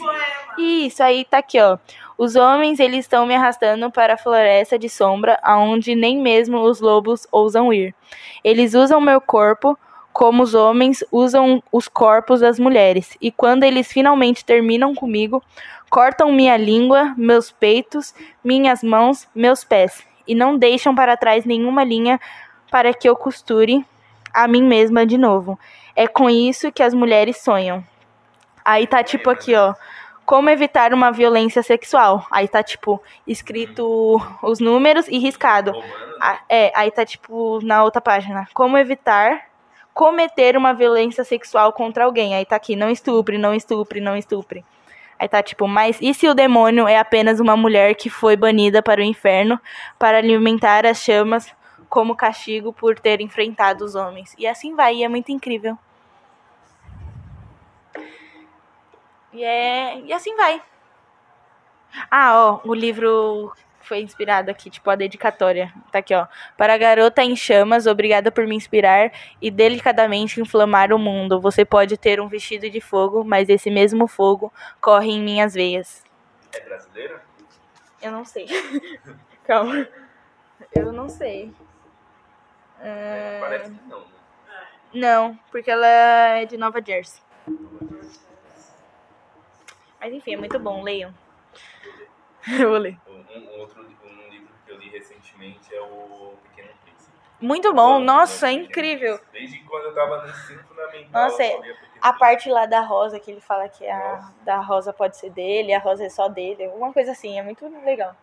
Isso, aí tá aqui, ó. Os homens, eles estão me arrastando para a floresta de sombra, aonde nem mesmo os lobos ousam ir. Eles usam meu corpo como os homens usam os corpos das mulheres. E quando eles finalmente terminam comigo, Cortam minha língua, meus peitos, minhas mãos, meus pés, e não deixam para trás nenhuma linha para que eu costure a mim mesma de novo. É com isso que as mulheres sonham. Aí tá tipo aqui, ó. Como evitar uma violência sexual. Aí tá tipo escrito os números e riscado. Né? É, aí tá tipo na outra página. Como evitar cometer uma violência sexual contra alguém. Aí tá aqui, não estupre, não estupre, não estupre. Aí tá tipo, mas e se o demônio é apenas uma mulher que foi banida para o inferno para alimentar as chamas como castigo por ter enfrentado os homens? E assim vai, e é muito incrível. E, é, e assim vai. Ah, ó, o livro foi inspirado aqui, tipo a dedicatória. Tá aqui, ó. Para a garota em chamas, obrigada por me inspirar e delicadamente inflamar o mundo. Você pode ter um vestido de fogo, mas esse mesmo fogo corre em minhas veias. É brasileira? Eu não sei. <laughs> Calma. Eu não sei. É, Parece que não, né? Não, porque ela é de Nova Jersey. Mas enfim, é muito bom, leiam. <laughs> Eu vou ler. Um, um outro um livro que eu li recentemente é o Pequeno Príncipe. Muito bom, Eu nossa, é incrível. Príncipe. Desde quando eu tava no ensino fundamental. Nossa, Pequeno A parte lá da rosa, que ele fala que a Nossa. da rosa pode ser dele, a rosa é só dele, alguma coisa assim, é muito legal.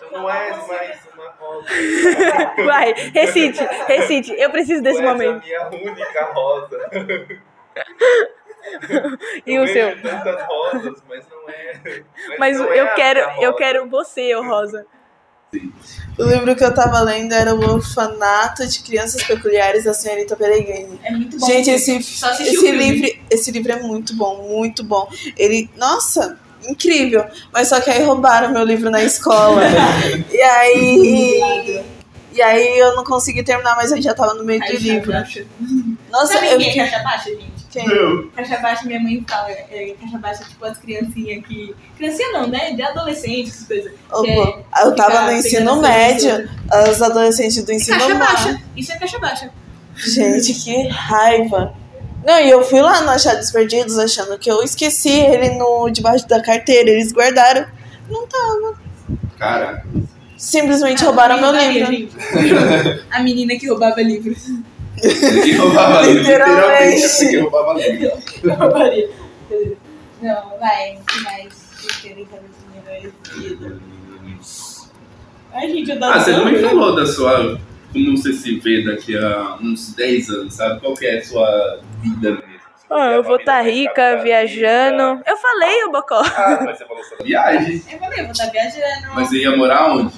Tu não és mais uma rosa. <laughs> Vai, recite, recite, eu preciso desse tu és momento. a minha única rosa. <laughs> <laughs> E eu o seu? tantas rosas, mas não é. Mas não eu é a quero, eu quero você, ô Rosa. O livro que eu tava lendo era O Orfanato de Crianças Peculiares da Senhorita Peregrine. É muito bom. Gente, esse, esse, livro, esse livro é muito bom, muito bom. Ele, nossa, incrível. Mas só que aí roubaram meu livro na escola. <laughs> e aí. E aí eu não consegui terminar, mas eu já tava no meio do Caixa livro. baixa. Nossa, Sabe eu é fiquei. caixa baixa, gente? Caixa baixa, minha mãe fala. É, caixa baixa, tipo, as criancinhas que. Criancinha não, né? De adolescente, essas coisas. Opa, é eu tava no ensino as médio, os adolescentes do ensino Caixa médio. baixa. Isso é caixa baixa. Gente, que raiva. Não, e eu fui lá no Achados Perdidos achando que eu esqueci ele no debaixo da carteira. Eles guardaram. Não tava. Cara, Simplesmente roubaram meu livro. gente. A menina que roubava livros. Que roubava livro, Literalmente. literalmente que roubava livro. Roubaria. Não, vai. Que querem saber de minha vida? Ai, gente, eu Ah, você adoro. falou da sua. Como você se vê daqui a uns 10 anos, sabe? Qual que é a sua vida mesmo? Ah, eu vou estar mais rica, viajando. Eu falei, o Bocó. Ah, mas você falou sobre viagem. Eu falei, eu vou estar viajando. Mas você ia morar onde?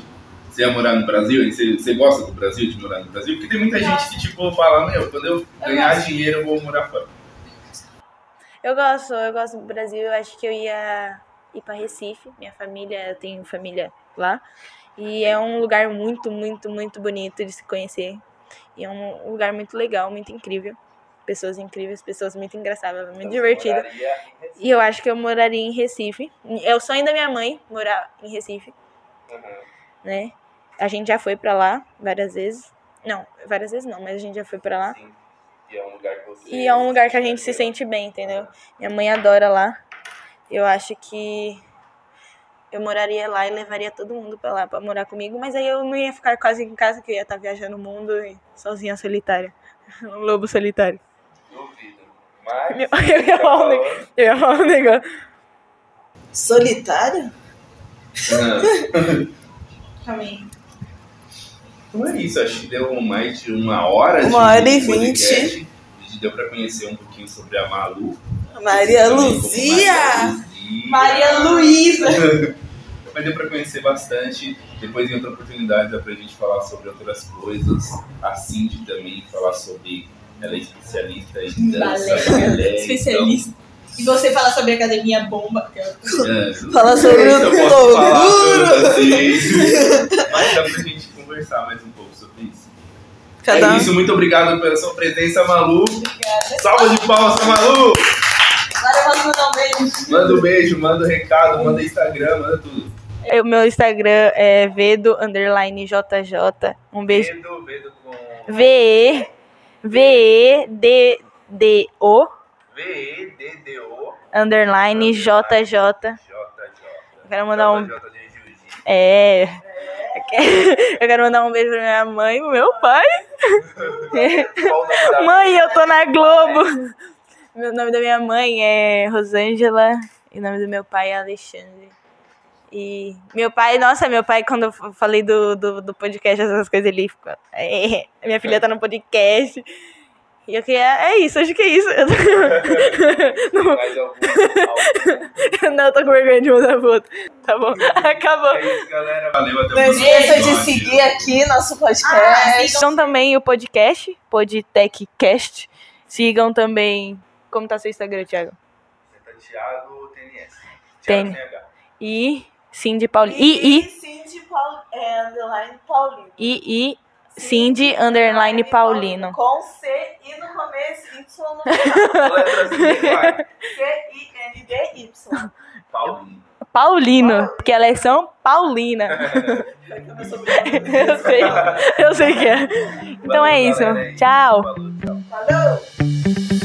Você ia morar no Brasil? E Você, você gosta do Brasil, de morar no Brasil? Porque tem muita gente que, tipo, fala, meu, quando eu ganhar gosto. dinheiro, eu vou morar fora. Eu gosto, eu gosto do Brasil. Eu acho que eu ia ir para Recife. Minha família, eu tenho família lá. E é um lugar muito, muito, muito bonito de se conhecer. E é um lugar muito legal, muito incrível. Pessoas incríveis, pessoas muito engraçadas, muito divertidas. E eu acho que eu moraria em Recife. É o sonho da minha mãe morar em Recife, Uhum. né? A gente já foi pra lá várias vezes. Não, várias vezes não, mas a gente já foi pra lá. Sim. E é um lugar que você. E é um lugar que a gente se sente bem, entendeu? Minha mãe adora lá. Eu acho que eu moraria lá e levaria todo mundo pra lá pra morar comigo, mas aí eu não ia ficar quase em casa, que eu ia estar viajando o mundo e sozinha solitária. <laughs> Um lobo solitário. Duvido. Mas. Meu- <laughs> eu ia falar um negócio. Eu ia falar um negócio. Solitário? Ah, <laughs> Também. Então é isso, acho que deu mais de uma hora de Uma hora e. A gente deu pra conhecer um pouquinho sobre a Malu. Maria Luzia! Maria Luísa. Mas <laughs> deu pra conhecer bastante. Depois, em outra oportunidade, dá pra gente falar sobre outras coisas. A Cindy também falar sobre. Ela é especialista em dança, Balé. balé. Especialista. E você fala sobre academia bomba. que é- Então, é, Fala sobre o falar assim. Mas dá pra gente conversar mais um pouco sobre isso. Cada É isso, muito obrigado pela sua presença, Malu. Obrigada. Salva de palmas Malu! Agora eu mandar um beijo. Manda um beijo, manda um recado, manda Instagram, manda tudo. O meu Instagram é vedo underline JJ. Um beijo. Vedo, Vedo com. V-E V-E-D-D-O V-E-D-D-O. underline JJ. J. Eu quero mandar um. JJ de Jiu-Jitsu. É. <laughs> Eu quero mandar um beijo pra minha mãe pro meu pai. <laughs> Mãe, eu tô na Globo. O nome da minha mãe é Rosângela e o nome do meu pai é Alexandre. E meu pai, nossa, meu pai, quando eu falei do, do, do podcast, essas coisas, ele ficou. É, minha filha tá no podcast. E eu queria. É isso, acho que é isso. <laughs> Mais algum? algum? Não, eu tô com vergonha de mandar foto. Tá bom, <laughs> acabou. É isso, galera. Valeu, até o Não esqueça de seguir aqui nosso Ah, podcast. sigam também o podcast, PodTechCast. Sigam também. Como tá seu Instagram, Thiago? Tá Thiago TNS. Thiago. E Cindy Paulino. E, e, Cindy Paul, é, underline Paulino. e, e Cindy Underline Paulino. Com C e no começo Y no final. <laughs> C-I-N-D-Y. Paulinho. Paulino, porque ela é São Paulina. Eu sei, eu sei que é. Então é isso. aí. Tchau. Falou, tchau. Falou!